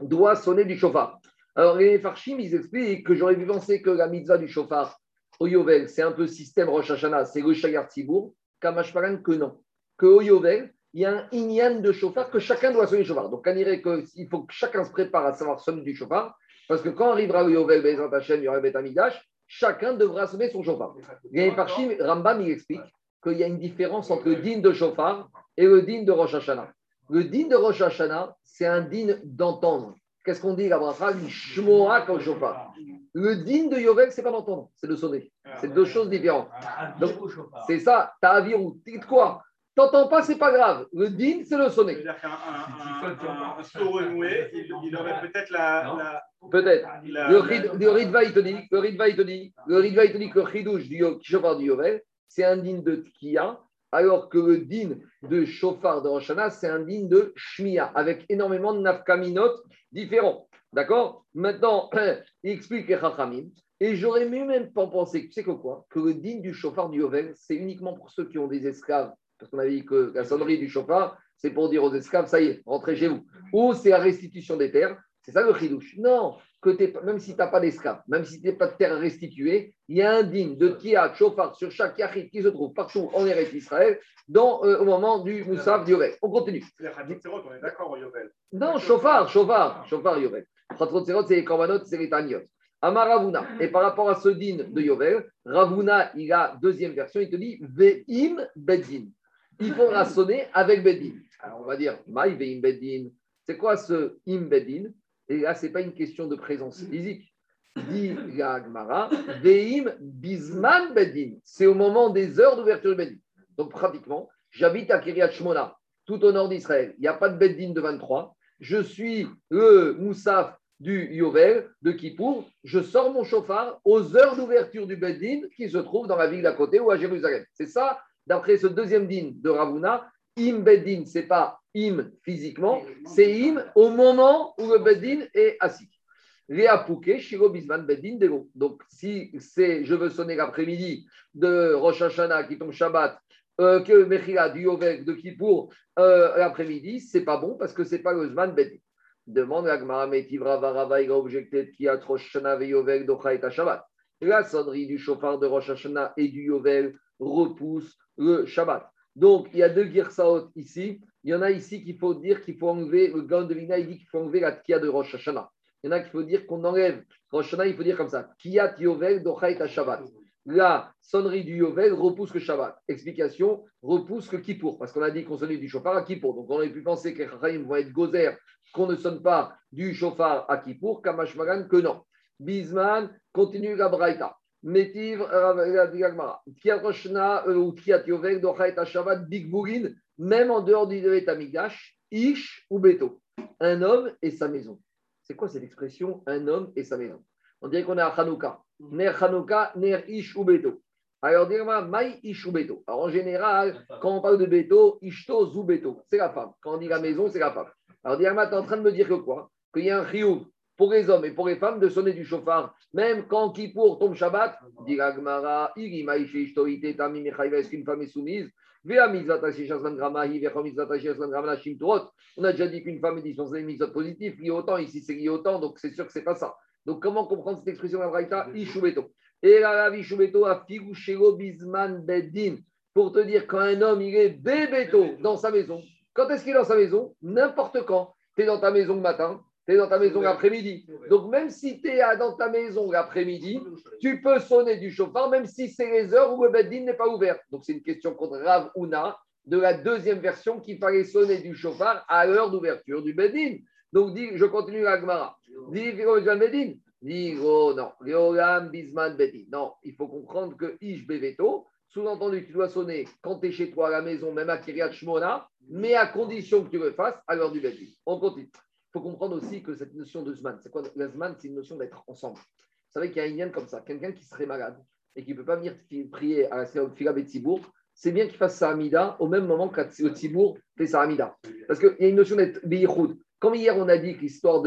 doit sonner du chauffard. Alors, les Farshim, ils expliquent que j'aurais pu penser que la mitzvah du chauffard au Yovel, c'est un peu système Rosh Hashanah, c'est le Shayar Tzibour, Kamashparan que non. Que au Yovel, il y a un inyan de chauffard que chacun doit sonner du chauffard. Donc, on dirait qu'il faut que chacun se prépare à savoir sonner du chauffard, parce que quand arrivera le Yovel, il y aura chacun devra sonner son chauffard. Les Farshim, Rambam, il explique qu'il y a une différence entre le din de chauffard et le din de Rosh Hashanah. Le din de Rosh Hashanah, c'est un din d'entendre. Qu'est-ce qu'on dit la bracha? Le din de Yovel, c'est pas d'entendre, c'est de sonner. C'est deux choses différentes. Donc, C'est ça, t'as avirou. Dites quoi? T'entends pas, c'est pas grave. Le din, c'est le sonner. C'est-à-dire qu'un renoué, il, il aurait peut-être la, la, Peut-être. la- Le, rid- le Ritva, il te dit, le Ritva, il te dit, le Ritva, il te dit que le Chidouche du Shofar du Yovel, c'est un din de Tkiya, alors que le din de Shofar de Rosh Hashanah, c'est un din de Shmiya, avec énormément de nafkaminot différents. D'accord? Maintenant, il explique les Chachamim, et j'aurais même pas pensé, tu sais que quoi? Que le din du Shofar du Yovel, c'est uniquement pour ceux qui ont des esclaves, parce qu'on avait dit que la sonnerie du Shofar, c'est pour dire aux esclaves, ça y est, rentrez chez vous. Ou c'est la restitution des terres, c'est ça le chidouche. Non, que même si tu n'as pas d'esclaves, même si tu n'as pas de terre restituée, il y a un digne de Kia, Chofar sur chaque yachid qui se trouve partout en Eretz Israël dans, euh, au moment du Moussaf d'Yovel. On continue. Hatzot, on est d'accord, Yovel. Non, Chofar, Chofar, Chofar Yovel. Chatrot Serot, c'est les Korbanot, c'est les Taniot. Amar Ravuna. Et par rapport à ce din de Yovel, Ravuna, il a deuxième version, il te dit Ve'im Bedin. Il faudra sonner avec Bedin. Alors on va dire, Maï Ve'im Bedin. C'est quoi ce Im Bedin? Et là, ce n'est pas une question de présence physique. Dit la Gemara, Ve'im Bisman Bedin. C'est au moment des heures d'ouverture du Bedin. Donc pratiquement, j'habite à Kiryat Shmona, tout au nord d'Israël. Il n'y a pas de Bedin de 23. Je suis le Moussaf du Yovel, de Kippour. Je sors mon chauffard aux heures d'ouverture du Bedin qui se trouve dans la ville d'à côté ou à Jérusalem. C'est ça, d'après ce deuxième din de Ravuna. Im Bedin, c'est pas im physiquement, c'est im au moment où le Bedin est assis. Donc, si c'est je veux sonner l'après-midi de Rosh Hashanah qui tombe Shabbat, euh, que Mechila du Yovel de Kippour euh, l'après-midi, c'est pas bon parce que c'est pas le Zman Bedin. Demande la Gemara, mais Tivra il a objecté qui a Rosh Hashanah ve et Shabbat. La sonnerie du chauffard de Rosh Hashanah et du Yovel repousse le Shabbat. Donc, il y a deux girsaot ici. Il y en a ici qu'il faut dire qu'il faut enlever, le Gaon de il dit qu'il faut enlever la Tkia de Rosh Hashanah. Il y en a qu'il faut dire qu'on enlève Rosh Hashanah, il faut dire comme ça Kiat Yovel docha et Shabbat. La sonnerie du Yovel repousse le Shabbat. Explication, repousse le Kippour. Parce qu'on a dit qu'on sonnait du chauffard à Kippour. Donc on aurait pu penser que les Chachamim vont être gozer, qu'on ne sonne pas du chauffard à Kippour, Kamashmagan, que non. Bisman, continue la Braïta. Métiv, Gagmara. Kiat Roshna, euh, ou Kiat Yovel, Docha et Shabbat, Big même en dehors du Bet Amigash, Ish ou Beto. Un homme et sa maison. C'est quoi cette expression Un homme et sa maison? On dirait qu'on est à Hanouka. Ner Hanouka, Ner Ish ou Beto. Alors, dis-moi, Maï Ish ou Beto. Alors, en général, quand on parle de Beto, Ishto ou Beto, c'est la femme. Quand on dit la maison, c'est la femme. Alors, dis-moi, tu es en train de me dire que quoi? Qu'il y a un chiouf pour les hommes et pour les femmes de sonner du chauffard, même quand Kippour tombe Shabbat, dit Tami est-ce qu'une femme est soumise? On a déjà dit qu'une femme est dispensée des mitzvot positifs, lié autant, ici c'est autant, donc c'est sûr que c'est pas ça. Donc comment comprendre cette expression de la Braïta Ishubeto. Et la Ishubeto a figushelo bisman bedin. Pour te dire quand un homme il est bébeto dans sa maison. Quand est-ce qu'il est dans sa maison? N'importe quand. Tu es dans ta maison le matin, tu es dans ta maison l'après-midi. Donc même si tu es dans ta maison l'après-midi, tu peux sonner du chauffard, même si c'est les heures où le Beddin n'est pas ouvert. Donc, c'est une question contre Rav Una de la deuxième version qu'il fallait sonner du chauffard à l'heure d'ouverture du Beddin. Donc, dis, je continue la Gemara. Dis, Beddin. Dis, oh non, Bisman Beddin. Non, il faut comprendre que Ish Beveto, sous-entendu, tu dois sonner quand tu es chez toi à la maison, même à Kiryat Shmona, mais à condition que tu le fasses à l'heure du Beddin. On continue. Faut comprendre aussi que cette notion de Zman, c'est quoi La Zman, c'est une notion d'être ensemble. Vous savez qu'il y a un lien comme ça. Quelqu'un qui serait malade et qui ne peut pas venir prier à la Fila Betsibourg, c'est bien qu'il fasse sa Amida au même moment que le Tzibourg fait sa Amida. Parce qu'il y a une notion d'être Beyichoud. Comme hier, on a dit que l'histoire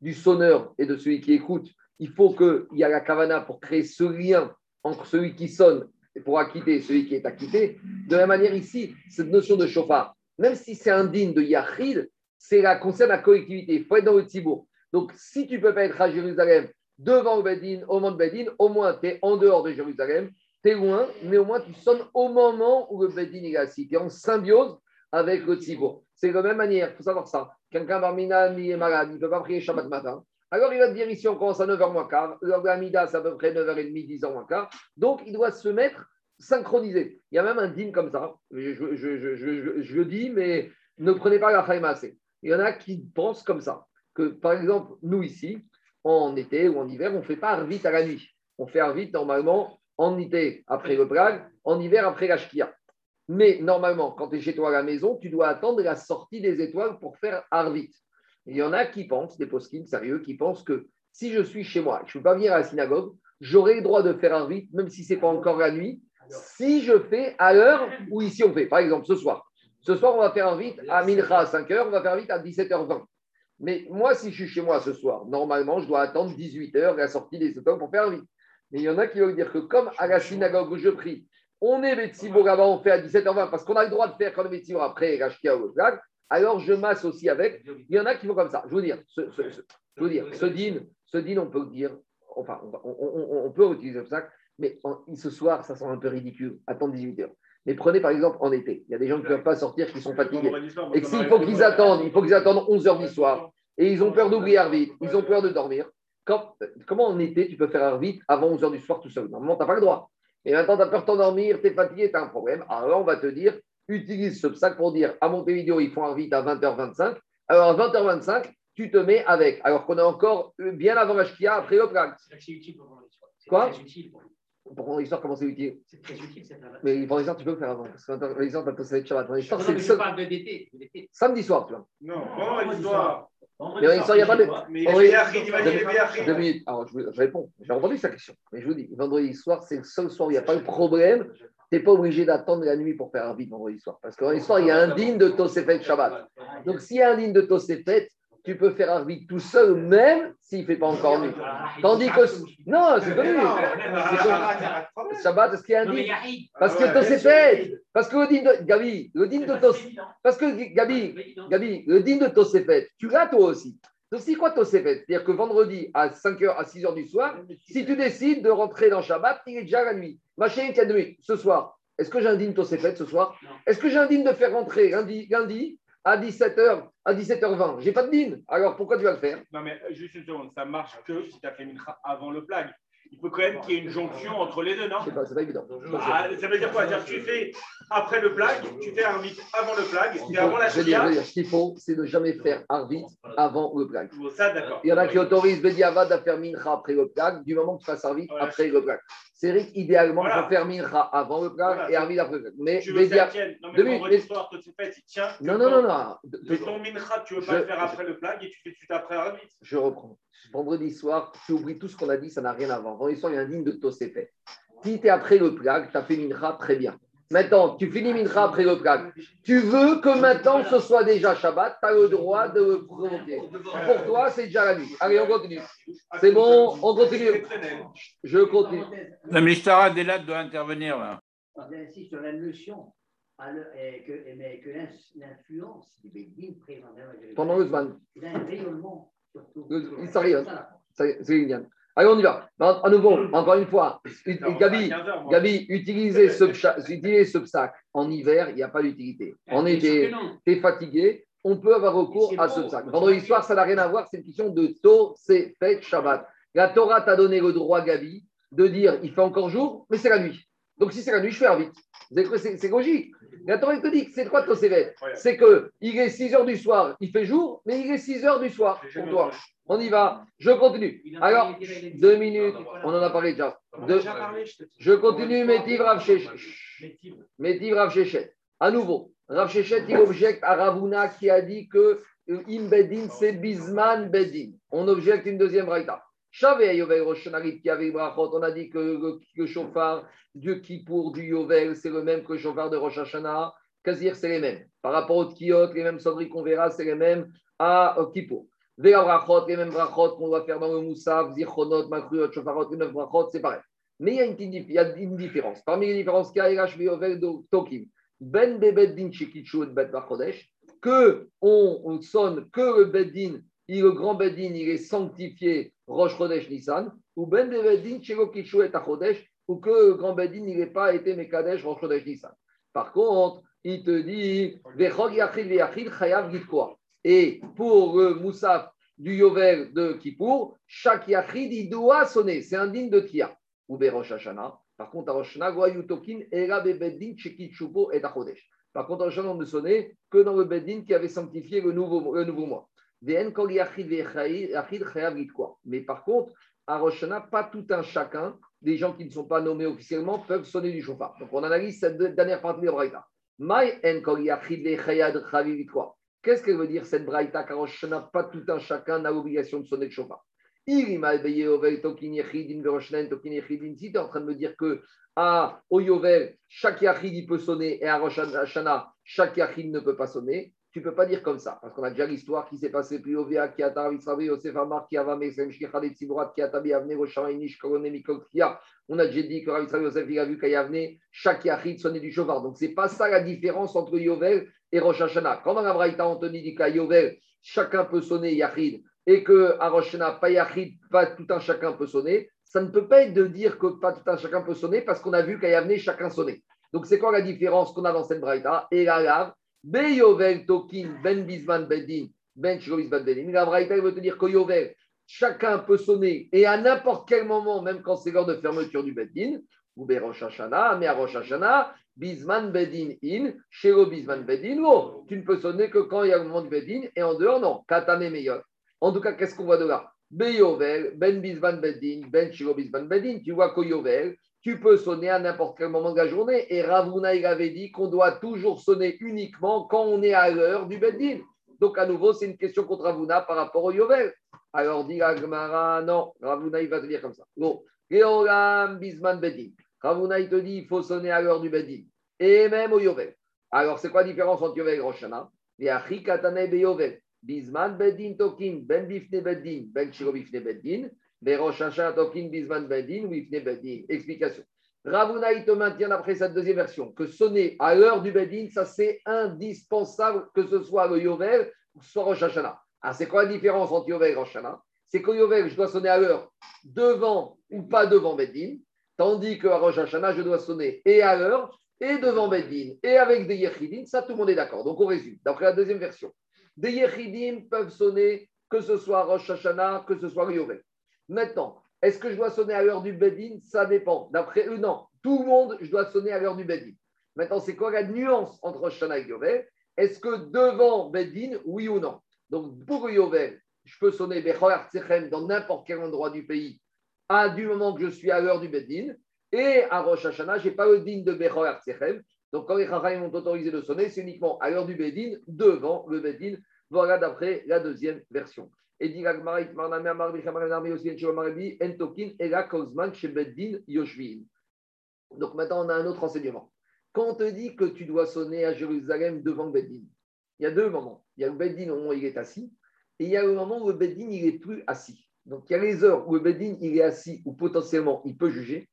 du sonneur et de celui qui écoute, il faut qu'il y ait la Kavana pour créer ce lien entre celui qui sonne et pour acquitter celui qui est acquitté. De la manière, ici, cette notion de chauffard, même si c'est indigne de Yachid, c'est la concerne la collectivité. Il faut être dans le Tzibourg. Donc, si tu ne peux pas être à Jérusalem devant Bedin, au moment de Bedin, au moins tu es en dehors de Jérusalem, tu es loin, mais au moins tu sonnes au moment où le Bedin est assis. Tu es en symbiose avec le Tzibour. C'est de la même manière, il faut savoir ça. Quelqu'un Barmina est malade, il ne peut pas prier Shabbat matin. Alors il va te dire ici, on commence à 9h moins quart. L'heure de c'est à peu près 9h30, 10h moins quart. Donc il doit se mettre synchronisé. Il y a même un dîme comme ça. Je, le dis, mais ne prenez pas la Maasé. Il y en a qui pensent comme ça, que par exemple, nous ici, en été ou en hiver, on ne fait pas Arvit à la nuit. On fait Arvit normalement en été après le Prague, en hiver après la Shkia. Mais normalement, quand tu es chez toi à la maison, tu dois attendre la sortie des étoiles pour faire Arvit. Il y en a qui pensent, des poskim sérieux, qui pensent que si je suis chez moi, je ne peux pas venir à la synagogue, j'aurai le droit de faire Arvit, même si ce n'est pas encore la nuit, si je fais à l'heure où ici on fait. Par exemple, ce soir. Ce soir, on va faire Arvit à Mincha à 5h, on va faire Arvit à 17h20. Mais moi, si je suis chez moi ce soir, normalement, je dois attendre 18h la sortie des étoiles pour faire Arvit. Mais il y en a qui veulent dire que comme à la synagogue où je prie, on est Betsibour là-bas, on fait à 17h20 parce qu'on a le droit de faire quand le Betsibour après Rashkia ou alors je masse aussi avec. Il y en a qui font comme ça. Je veux dire, ce, ce, ce- je veux dire, ce din, ce on peut dire, enfin, on, on- on- on peut utiliser ça, mais en- ce soir, ça semble un peu ridicule. Attendre 18h. Mais prenez par exemple en été. Il y a des gens qui ne peuvent pas sortir, qui sont fatigués. Et s'il faut qu'ils attendent, il faut qu'ils attendent 11h du soir. Et ils ont peur d'oublier Arvit, ils ont peur de dormir. Quand- comment en été tu peux faire Arvit avant 11h du soir tout seul? Normalement, tu n'as pas le droit. Et maintenant, tu as peur de t'endormir, tu es fatigué, tu as un problème. Alors on va te dire, utilise ce sac pour dire à Montevideo, ils font Arvit à 20h25. Alors à 20h25, tu te mets avec. Alors qu'on est encore euh, bien avant la Shkia, après le Prague. C'est c'est utile pour. C'est Quoi très utile pour nous. Pour l'histoire, comment c'est utile C'est très utile cette. Mais pour l'histoire, tu peux le faire avant. Parce que l'histoire, tu ça va être Shabbat. L'histoire, Non, c'est je parle de l'été. samedi soir, tu vois. Non, vraiment l'histoire. Mais il n'y a pas de. Mais il Deux minutes. Alors, je, vous- je réponds. J'ai entendu sa question. Mais je vous dis, vendredi soir, c'est le seul soir où il n'y a pas de problème. Tu n'es pas obligé d'attendre la nuit pour faire un vide vendredi soir. Parce que vendredi soir, il y a un digne de Tosefet Shabbat. Donc, s'il y a un digne de Tosefet, tu peux faire un vide tout seul, même s'il ne fait pas encore nuit. Tandis que. Non, c'est connu. Shabbat, est-ce qu'il y a un Yahid. Parce que Tosefet, parce que le digne de. Gabi, le digne de Tosefet. Parce que Gabi, Gabi, le digne de Tosefet, tu l'as toi aussi. Donc, c'est quoi Tosefet C'est-à-dire que vendredi à 5h, à 6h du soir, si tu décides de rentrer dans Shabbat, il est déjà la nuit. Ma chérie, quelle nuit? Ce soir. Est-ce que j'ai un digne Tosefet ce soir? Est-ce que j'ai un digne de faire rentrer lundi, lundi? À 17h, à 17h20 J'ai pas de digne. Alors pourquoi tu vas le faire? Non, mais euh, juste une seconde, ça marche que si tu as fait Mincha avant le plague. Il faut quand même qu'il y ait une jonction entre les deux, non Je sais pas, c'est pas évident. Ah, Ça veut dire quoi? Que tu fais après le plague, tu fais un vite avant le plague, Ce qu'il et avant la dire, Shkia. dire, ce qu'il faut, c'est de jamais faire Arvit avant le plague. Bon, Ça, d'accord. Il y en a qui autorisent Bediavad à faire Mincha après le plague, du moment que tu fasses Ouais. après le plague. C'est vrai qu'idéalement, il Voilà. faut faire Mincha avant le plague Voilà. et Arvit après le plague. Mais Tu veux que tienne. Non, mais mais- toi, tu fais, tu tiens. que Non, non, non, non. De- ton Mincha, tu veux pas Je- le faire après le plague et tu fais tout de suite après Arvit. Je reprends. Vendredi soir, tu oublies tout ce qu'on a dit, ça n'a rien à voir. Vendredi soir, il y a un digne de Tosefet. Si tu es après le plague, tu as fait Mincha, très bien. Maintenant, tu finis Mincha après le plague. Tu veux que maintenant ce soit déjà Shabbat, tu as le droit de le provoquer. Pour toi, c'est déjà la nuit. Allez, on continue. C'est bon, on continue. Je continue. La Mishtara Delat doit intervenir là. J'insiste sur la notion, alors, et que, mais que l'in- l'influence du Bédine présente Pendant le Zman. il a un rayonnement il c'est Liliane. Allez, on y va. À à nouveau, encore une fois. Gabi, à 15 heures, moi. Gabi, utilisez ce, ce sac. En hiver, il n'y a pas d'utilité. En été, tu es fatigué, on peut avoir recours à ce sac. Vendredi soir, ça n'a rien à voir, c'est une question de taux, c'est fait Shabbat. La Torah t'a donné le droit, Gabi, de dire il fait encore jour, mais c'est la nuit. Donc si c'est la nuit, je fais vite. Vous avez cru, c'est c'est logique. La Torah te dit c'est quoi Tosévet. C'est que il est 6 heures du soir, il fait jour, mais il est 6 heures du soir pour toi. On y va. Je continue. Alors, deux minutes, on en a parlé déjà. Deux- je continue, Métiv Rav Shechet. Métiv. Rav Shechet. À nouveau, Rav Shechet, il objecte à Ravuna qui a dit que euh, Im Bedin, c'est Bisman Bedin. On objecte une deuxième raïta. On a dit que le, le chauffard du Kippour, du Yovel, c'est le même que le chauffard de Rosh Hashanah. Kazir, c'est les mêmes. Par rapport au Tkiyot, les mêmes sonneries qu'on verra, c'est les mêmes à Kippour. Véla brachot, les mêmes brachot qu'on va faire dans le Moussaf, Zichronot, Makruot, Shofarot, les neuf brachot, c'est pareil. Mais il y a une, il différence. Parmi les différences qu'il y a, Yovel Tokim, Ben Bebeddin Shekichu et Bet Bachodesh, que on, on sonne que le Beddin, il- le grand Beddin, il est sanctifié Rosh Chodesh Nissan, ou Ben Bebeddin Shekichu et Achodesh, ou que grand Beddin, il n'est pas été Mekadesh Rosh Chodesh Nissan. Par contre, il te dit. Et pour le Moussaf du Yovel de Kippour, chaque Yachid, il doit sonner. C'est un digne de Tia. Ou Berosh Hashanah. Par contre, à Rosh Goyutokin, Era Bebeddin Shekitshupo et Achodesh. Par contre, Rosh ne sonnait que dans le Beddin qui avait sanctifié le nouveau, le nouveau mois. Mais par contre, à Rosh Hashanah, pas tout un chacun, des gens qui ne sont pas nommés officiellement, peuvent sonner du chauffard. Donc on analyse cette dernière partie de Braïta. Qu'est-ce qu'elle veut dire cette Braïta qu'à Rosh pas tout un chacun n'a l'obligation de sonner le chauffard si tu es en train de me dire que à Oyovel, chaque Yachid peut sonner et à Rosh chaque Yachid ne peut pas sonner, tu ne peux pas dire comme ça. Parce qu'on a déjà l'histoire qui s'est passée, puis Ovea, qui a qui a. On a déjà dit que Rav Yosef, a vu qu'à Yavne, chaque Yachid sonnait du chauffard. Donc, ce n'est pas ça la différence entre Yovel et Rosh Hashanah. Quand dans la Braïta, on te dit qu'à Yovel, chacun peut sonner Yachid et que à Rosh Hashanah, pas Yachid, pas tout un chacun peut sonner, ça ne peut pas être de dire que pas tout un chacun peut sonner parce qu'on a vu qu'à Yavne, chacun sonnait. Donc, c'est quoi la différence qu'on a dans cette Braïta? Et la lave, Beyovel Tokin, Ben Bisman Bedin, Ben Shirobisman Bedin. La Braïta, veut te dire que Yovel, chacun peut sonner et à n'importe quel moment, même quand c'est l'heure de fermeture du Bedin, ou Rosh Hashanah, mais Rosh Bisman Bedin in, Shiro Bisman Bedin, oh, tu ne peux sonner que quand il y a le moment du Bedin et en dehors, non. Katame meilleur. En tout cas, qu'est-ce qu'on voit de là? Beyovel, Ben Bisman Bedin, Ben Shiro Bisman Bedin. Tu vois que Yovel, tu peux sonner à n'importe quel moment de la journée. Et Ravuna, il avait dit qu'on doit toujours sonner uniquement quand on est à l'heure du Bedin. Donc, à nouveau, c'est une question contre Ravuna par rapport au Yovel. Alors, dit Agmara, non, Ravuna, il va te dire comme ça. Bon, Geolam Bisman Bedin. Ravuna, il te dit il faut sonner à l'heure du Bedin. Et même au Yovel. Alors, c'est quoi la différence entre Yovel et Roshana. Bisman Bedin Tokin, Ben Bifne Bedin, Ben Shiro Bifne Bedin, Explication. Ravuna, te maintient après cette deuxième version que sonner à l'heure du Bedin, ça c'est indispensable que ce soit le Yovel ou soit Rosh Hashanah. Alors c'est quoi la différence entre Yovel et Rosh Hashanah? C'est qu'au Yovel, je dois sonner à l'heure devant ou pas devant Bedin, tandis qu'à Rosh Hashanah, je dois sonner et à l'heure et devant Bedin et avec des Yechidin, ça tout le monde est d'accord. Donc on résume, d'après la deuxième version. Des Yechidim peuvent sonner que ce soit Rosh Hashanah, que ce soit Yovel. Maintenant, est-ce que je dois sonner à l'heure du Bedin? Ça dépend. D'après eux, non. Tout le monde, je dois sonner à l'heure du Bedin. Maintenant, c'est quoi la nuance entre Rosh et Yovel Est-ce que devant Bedin, oui ou non? Donc, pour Yovel, je peux sonner dans n'importe quel endroit du pays à du moment que je suis à l'heure du Bedin. Et à Rosh Hashanah, je n'ai pas le din de Bechor donc, quand les Chachamim ont autorisé de sonner, c'est uniquement à l'heure du Bédine, devant le Bédine. Voilà d'après la deuxième version. Et dit Donc maintenant, on a un autre enseignement. Quand on te dit que tu dois sonner à Jérusalem devant le Bédine, il y a deux moments. Il y a le Bédine au moment où il est assis, et il y a le moment où le Bédine il est plus assis. Donc il y a les heures où le il est assis, ou potentiellement il peut juger,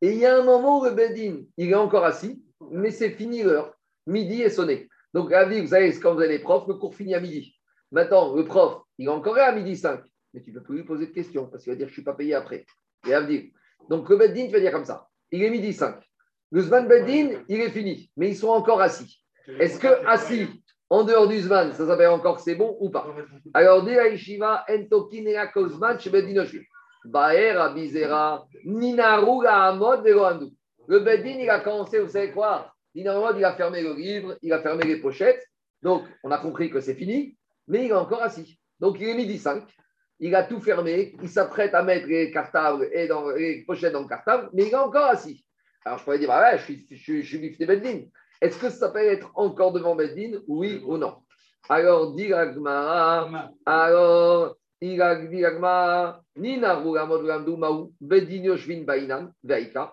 et il y a un moment où le il est encore assis, mais c'est fini l'heure. Midi est sonné. Donc, à vie, vous savez, quand vous avez les profs, le cours finit à midi. Maintenant, le prof, il est encore à midi 5, mais tu ne peux plus lui poser de questions parce qu'il va dire je ne suis pas payé après. Et à dire. Donc, le Beddin, tu vas dire comme ça il est midi 5. Le Zman Beddin, il est fini, mais ils sont encore assis. Est-ce que assis en dehors du Zman, ça s'appelle encore que c'est bon ou pas? Alors, dit Aishiva, Entokin et Kozman, chez Beddin Baer, Abizera, Ninaru, Amod, Veloandu. Le Bedin, il a commencé, vous savez quoi? Il a fermé le livre, il a fermé les pochettes. Donc, on a compris que c'est fini, mais il est encore assis. Donc, il est midi 5. Il a tout fermé. Il s'apprête à mettre les cartables et dans, les pochettes dans le cartable, mais il est encore assis. Alors, je pourrais dire, bah ouais, je suis, je, suis, je suis Beddin. Est-ce que ça peut être encore devant Beddin Oui ou non? Alors, dit alors,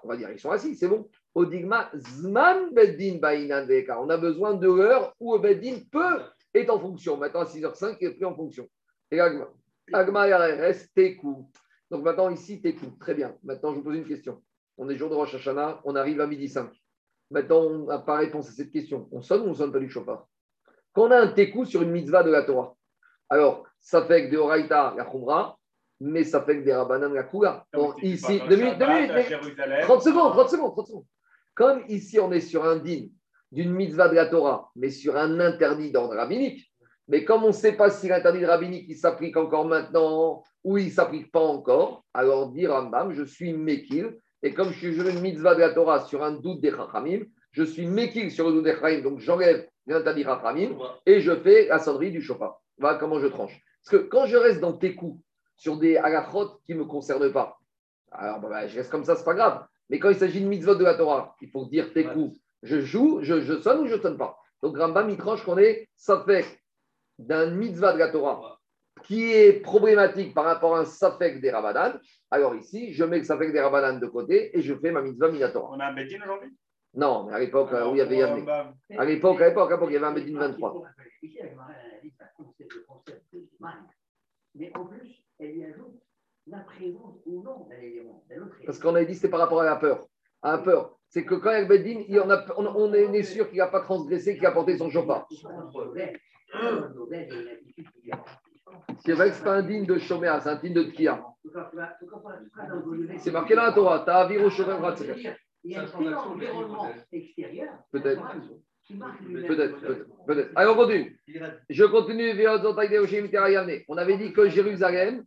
on va dire, ils sont assis, c'est bon. Odigma, Zman Beddin Bainan On a besoin de l'heure où Beddin peut être en fonction. Maintenant, à 6h05, il est pris en fonction. Et Agma, Agma reste Tekou. Donc maintenant, ici, Tekou. Très bien. Maintenant, je vous pose une question. On est jour de Rosh Hashanah, on arrive à midi 5. Maintenant, on n'a pas réponse à cette question. On sonne ou on ne sonne pas du chauffard? Quand on a un Tekou sur une mitzvah de la Torah, alors, ça fait que de Horaïta, la Khumra, mais ça fait que des Rabbanan, la Kula. Ici, deux minutes, deux minutes, 30 secondes, 30 secondes, 30 secondes. Comme ici, on est sur un din d'une mitzvah de la Torah, mais sur un interdit d'ordre rabbinique, mais comme on ne sait pas si l'interdit rabbinique il s'applique encore maintenant ou il ne s'applique pas encore, alors dire Rambam, je suis Mekil, et comme je suis une mitzvah de la Torah sur un doute des Chachamim, je suis Mekil sur le dos d'Ephraïm, donc j'enlève l'interdit Raframim et je fais la sonnerie du chauffard. Voilà comment je tranche. Parce que quand je reste dans tes coups sur des halachot qui ne me concernent pas, alors bah, bah, je reste comme ça, c'est pas grave. Mais quand il s'agit de mitzvot de la Torah, il faut dire tes coups. Je joue, je, je sonne ou je sonne pas. Donc Rambam, il tranche qu'on est, ça fait d'un mitzvah de la Torah qui est problématique par rapport à un safek des Rabadan. Alors ici, je mets le safek des Rabadan de côté et je fais ma mitzvah minatora. On a un Bedin aujourd'hui? Non, mais à l'époque, où il y avait Yavne. À l'époque, à l'époque, à l'époque, il y avait un Bedin 23. Ici, la Gemara, elle analyse le concept- le concept de mal. Mais en plus, elle y ajoute la présence ou non d'un élément, Parce qu'on a dit que c'était par rapport à la peur. À la peur. C'est que quand il en a- on, on est sûr qu'il n'a pas transgressé, qu'il a porté son chauffard. C'est vrai que c'est pas un digne de Shoméa, c'est un digne de Tkia. C'est marqué dans la Torah. Ta'avir au Shomer. Il y a un environnement extérieur. Peut-être, peut-être, peut-être. Allez, on continue. Je continue. On avait dit que Jérusalem,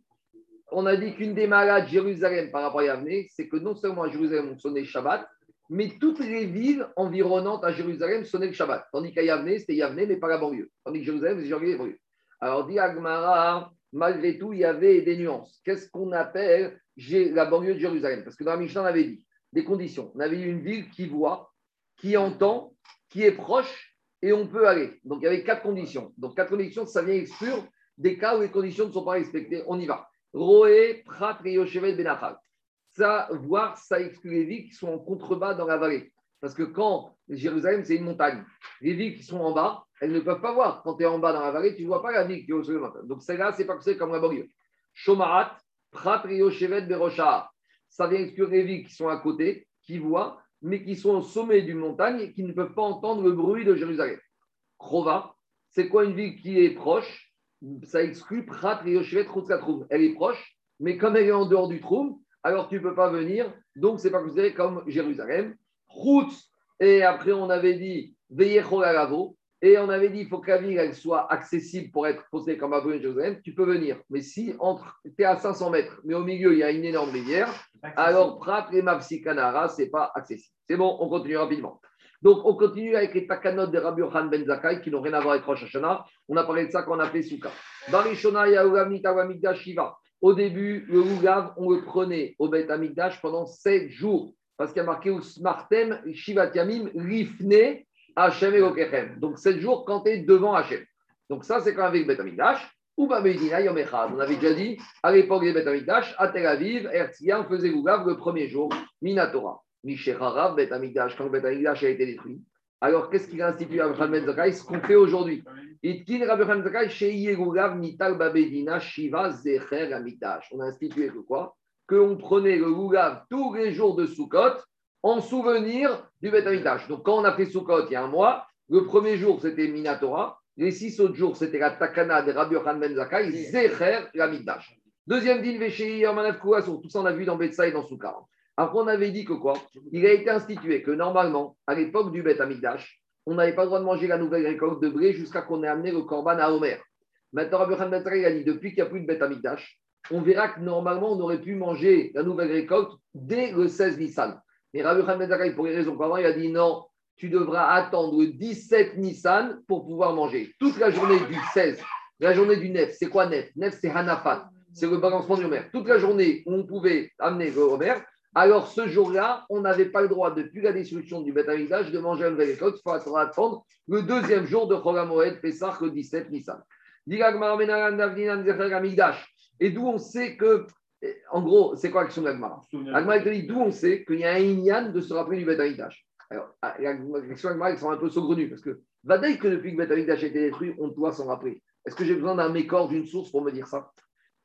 on a dit qu'une des malades Jérusalem par rapport à Yavne, c'est que non seulement à Jérusalem on sonnait Shabbat, mais toutes les villes environnantes à Jérusalem sonnaient le Shabbat. Tandis qu'à Yavne, c'était Yavne, mais pas la banlieue. Tandis que Jérusalem, c'est Jérusalem. Alors, dit Agmara, malgré tout, il y avait des nuances. Qu'est-ce qu'on appelle la banlieue de Jérusalem? Parce que dans la Mishnah, on avait dit des conditions. On avait une ville qui voit, qui entend, qui est proche, et on peut aller. Donc, il y avait quatre conditions. Donc, quatre conditions, ça vient exclure des cas où les conditions ne sont pas respectées. On y va. Roé, Prat, et Benachal. Ça, voir, ça exclut les villes qui sont en contrebas dans la vallée. Parce que quand Jérusalem, c'est une montagne, les villes qui sont en bas, elles ne peuvent pas voir. Quand tu es en bas dans la vallée, tu ne vois pas la ville qui est au sommet de la montagne. Donc, celle-là, c'est pas que c'est comme la banlieue. Shomarat, Prat, et Yoshevet, Beroshah. Ça vient exclure les villes qui sont à côté, qui voient, mais qui sont au sommet d'une montagne et qui ne peuvent pas entendre le bruit de Jérusalem. Krova, c'est quoi une ville qui est proche? Ça exclut Prat et Yoshevet Troum. Elle est proche, mais comme elle est en dehors du Troum, alors tu ne peux pas venir. Donc, c'est pas considéré comme Jérusalem. Route, et après, on avait dit et on avait dit il faut que la ville elle soit accessible pour être posée comme Abou Jérusalem. Tu peux venir. Mais si entre, tu es à 500 mètres, mais au milieu, il y a une énorme rivière, alors Prat et Mapsikanara, ce n'est pas accessible. C'est bon, on continue rapidement. Donc, on continue avec les takanot de Rabbi Yochanan Ben Zakkai qui n'ont rien à voir avec Rosh Hashanah. On a parlé de ça quand on a fait Souka. Barishona Mikdash Shiva. Au début, le Ougav, on le prenait au Beth Amikdash pendant 7 jours. Parce qu'il y a marqué Smartem, Shivat Yamim, Rifne, Hachem et. Donc 7 jours quand tu es devant Hachem. Donc ça, c'est quand avec le Beth Amikdash. Ou Bamedina Yom. On avait déjà dit, à l'époque des Beth Amikdash, à Tel Aviv, Herzliya, on faisait l'Ougav le premier jour, Minatora. Mishecharav, Beth Amikdash, quand le Beth Amikdash a été détruit. Alors, qu'est-ce qu'il a institué Rabbi Yochanan Ben Zakkai? Ce qu'on fait aujourd'hui. Itkin Rabbi Ben Shei Yerugav Mital Babedina Shiva Zecher Amikdash. On a institué que quoi? Qu'on prenait le Lugav tous les jours de Sukkot en souvenir du Amikdash. Donc, quand on a fait Sukkot il y a un mois, le premier jour c'était Minatora, les six autres jours c'était la Takana de Rabbi Ben Zakkai, Zecher Amikdash. Deuxième din Veshei Yomanav Kouasur, tout ça on a vu dans Betsa et dans Sukkot. Après, on avait dit que quoi Il a été institué que normalement, à l'époque du Beth Amikdash, on n'avait pas le droit de manger la nouvelle récolte de blé jusqu'à qu'on ait amené le korban à Homer. Maintenant, Rabbi Yochanan Ben a dit depuis qu'il n'y a plus de Beth Amikdash, on verra que normalement, on aurait pu manger la nouvelle récolte dès le 16 Nissan. Mais Rabbi Yochanan Ben pour les raisons qu'avant, il a dit non, tu devras attendre le 17 Nissan pour pouvoir manger. Toute la journée du 16, la journée du 9, c'est quoi 9 9, c'est Hanafat, c'est le balancement du Homer. Toute la journée où on pouvait amener le Homer, alors ce jour-là, on n'avait pas le droit, depuis la destruction du Beth de manger la nouvelle récolte. Il faudra attendre le deuxième jour de Chol Moed, Pessah, le 17 Nissan. Et d'où on sait que, en gros, c'est quoi l'action de l'Agmara L'Agmara te dit d'où on sait qu'il y a un Inyan de se rappeler du Beth. Alors, l'action de l'Agmara, ils sont un peu saugrenus parce que, va dire que depuis que Beth Amikdash a été détruit, on doit s'en rappeler. Est-ce que j'ai besoin d'un mécor, d'une source pour me dire ça?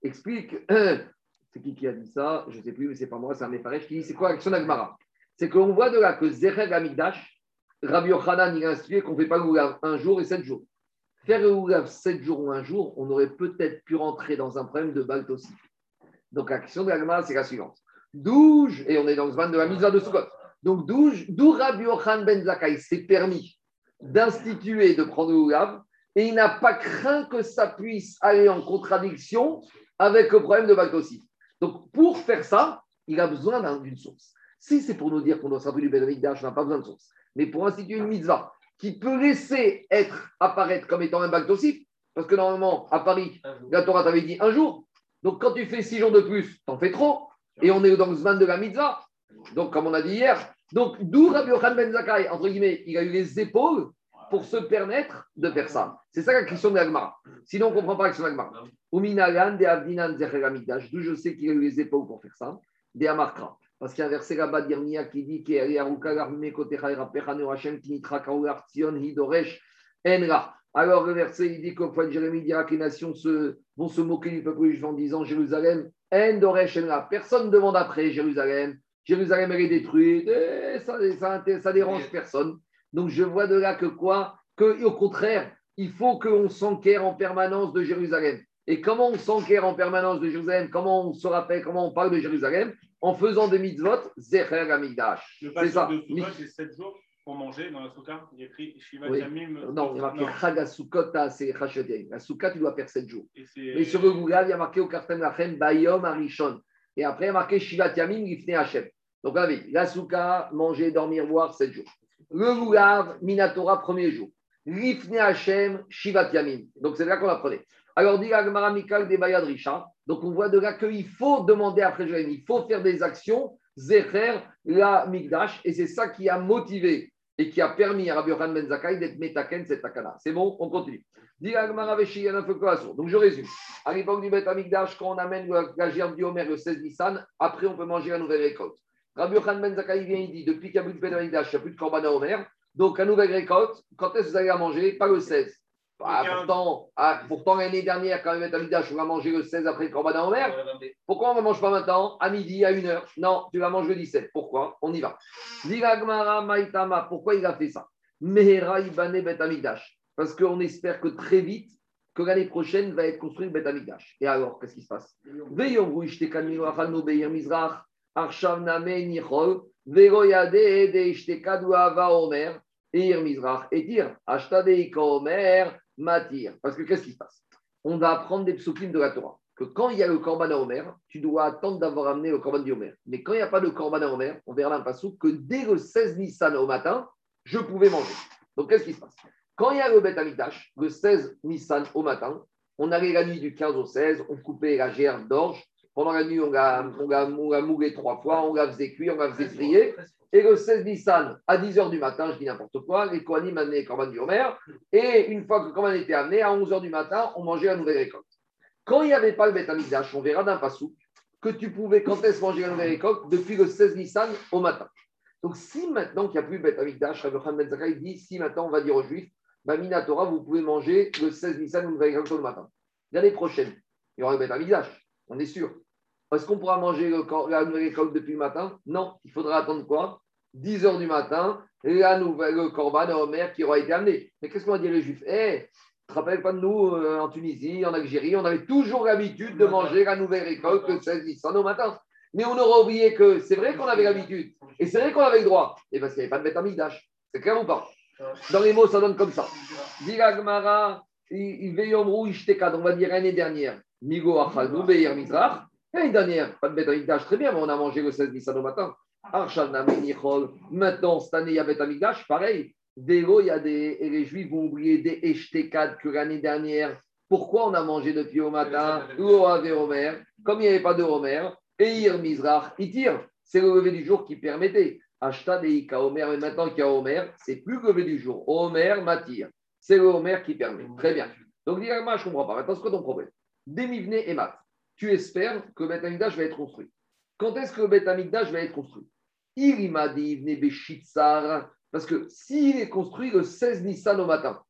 Explique. C'est qui qui a dit ça? Je ne sais plus, mais c'est pas moi, c'est un Mefaresh qui dit c'est quoi? L'action d'Agmara C'est qu'on voit de là que Zecher Amikdash, Rabbi Yochanan, il a institué qu'on ne fait pas le Oulav un jour et sept jours. Faire le Oulav sept jours ou un jour, on aurait peut-être pu rentrer dans un problème de Balt aussi. Donc la question de l'Agmara, c'est la suivante. D'où, et on est dans le van de la mise de Sukkot, donc d'où Rabbi Yochanan Ben Zakkai s'est permis d'instituer, de prendre le Oulav, et il n'a pas craint que ça puisse aller en contradiction avec le problème de Balt aussi. Donc, pour faire ça, il a besoin d'une source. Si c'est pour nous dire qu'on doit s'appeler du Bédamikdash, on n'a pas besoin de source. Mais pour instituer une mitzvah qui peut laisser être, apparaître comme étant un bac aussi, parce que normalement, à Paris, la Torah t'avait dit un jour. Donc quand tu fais six jours de plus, t'en fais trop. Et on est dans le zman de la mitzvah. Donc, comme on a dit hier, donc d'où Rabbi Yochanan Ben Zakkai, entre guillemets, il a eu les épaules pour se permettre de faire ça. C'est ça la question de l'Agmara. Sinon, on ne comprend pas la question de l'Agmara. De Avdinan d'où je sais qu'il a eu les épaules pour faire ça, des Amarkra. Parce qu'il y a un verset là-bas d'Irmia qui dit qu'il y a alors le verset, il dit qu'au point de Jérémie dira que les nations se, vont se moquer du peuple juif en disant Jérusalem, En Doresh Enra. Personne ne demande après Jérusalem. Jérusalem, elle est détruite. Et ça, ça, ça dérange personne. Donc je vois de là que quoi? Que au contraire, il faut qu'on s'enquiert en permanence de Jérusalem. Et comment on s'enquiert en permanence de Jérusalem? Comment on se rappelle? Comment on parle de Jérusalem? En faisant des mitzvot, Zecher Amigdash. C'est ça. c'est 7 jours pour manger dans la souka. Il y a écrit Shiva Oui. Yamim. Non, il y a marqué Chag HaSukkot, ah, c'est. La Souka, tu dois faire 7 jours. Mais sur le Google, il y a marqué au Kartem Lachem, Bayom Arishon. Et après, il y a marqué Shivat Yamim, Lifnei Hashem. Donc, on a vu, la Souka, manger, dormir, boire, 7 jours. Le Goulav, Minatora, premier jour. Lifnei Hashem, Shivat Yamim. Donc, c'est là qu'on apprenait. Alors, dit Agmara Mikal des Bayad Risha. Donc, on voit de là qu'il faut demander après Jérémie, il faut faire des actions, Zecher, la Migdash. Et c'est ça qui a motivé et qui a permis à Rabbi Ben Zakkai d'être Metaken, cette takana. C'est bon, on continue. Donc, je résume. À l'époque du Bet Amigdash, quand on amène la gerbe du Homer le 16 Nissan, après, on peut manger la nouvelle récolte. Rabbi Yochanan Ben Zakkai vient, il dit depuis qu'il n'y a plus de Bet Amigdash, il n'y a plus de Korban à Homer. Donc, la nouvelle récolte, quand est-ce que vous allez la manger? Pas le 16. Ah, Le 15. pourtant, ah, pourtant l'année dernière, quand même, Bet Amigdash, on va manger le 16 après le Korban à Homer. Pourquoi on ne mange pas maintenant, à midi, à 1h Non, tu vas manger le 17. Pourquoi? On y va. Pourquoi il a fait ça? Parce qu'on espère que très vite, que l'année prochaine va être construit le Bet. Et alors, qu'est-ce qui se passe? Et dire Matir. Parce que qu'est-ce qui se passe? On va apprendre des psukim de la Torah. Que quand il y a le Korban à Omer, tu dois attendre d'avoir amené le Korban du Omer. Mais quand il n'y a pas de Korban à Omer, on verra le passage que dès le 16 Nissan au matin, je pouvais manger. Donc qu'est-ce qui se passe? Quand il y a le Bet Amikdash, le 16 Nissan au matin, on allait la nuit du 15 au 16, on coupait la gerbe d'orge. Pendant la nuit, on l'a on l'a- on l'a moulé trois fois, on la faisait cuire, on la faisait frire. Et le 16 Nissan, à 10h du matin, je dis n'importe quoi, les Kohanim amenaient le Korban du Homer. Et une fois que le Korban était amené, à 11h du matin, on mangeait la nouvelle récolte. Quand il n'y avait pas le Bet Amikdash, on verra d'un passou que tu pouvais, quand est-ce manger la nouvelle récolte Depuis le 16 Nissan au matin. Donc, si maintenant qu'il n'y a plus Bet Amikdash, Rabbi Ben Zakkai dit si maintenant on va dire aux Juifs, bah, Minatora, vous pouvez manger le 16 Nissan ou nouvelle récolte le matin. L'année prochaine, il y aura le Bet Amikdash, on est sûr. Est-ce qu'on pourra manger le la nouvelle récolte depuis le matin? Non, il faudra attendre quoi? 10 heures du matin, la nouvelle le Corban à Homer qui aura été amené. Mais qu'est-ce qu'on va dire les Juifs? Eh, tu te rappelles pas de nous euh, en Tunisie, en Algérie, on avait toujours l'habitude de manger la nouvelle récolte le 16 Nissan au matin. Mais on aura oublié que c'est vrai qu'on avait l'habitude et c'est vrai qu'on avait le droit. Et parce qu'il n'y avait pas de bête Amikdash. C'est clair ou pas? Dans les mots, ça donne comme ça. Ishteka, on va dire l'année dernière. Migo Beir Mizrach. L'année dernière, pas de bête Amikdash, très bien, mais on a mangé le 16 Nissan au matin. Maintenant, cette année, il y a bête Amikdash, pareil. Vélo, il y a des. Et les Juifs vont oublier des Eshtekad que l'année dernière. Pourquoi on a mangé depuis au matin? Lo avait Homer. Comme il n'y avait pas de Homer, Eir Mizrach, Itir. C'est le lever du jour qui permettait. Ashta de Ika Homer, mais maintenant qu'il y a Homer, c'est plus le lever du jour. Homer Matir. C'est le Homer qui permet. Très bien. Donc, je ne comprends pas. Maintenant, c'est quoi ton problème? Demivne et Mat. Tu espères que le Beth Amikdash va être construit. Quand est-ce que le Beth Amikdash va être construit? Parce que s'il est construit le 16 Nissan au matin,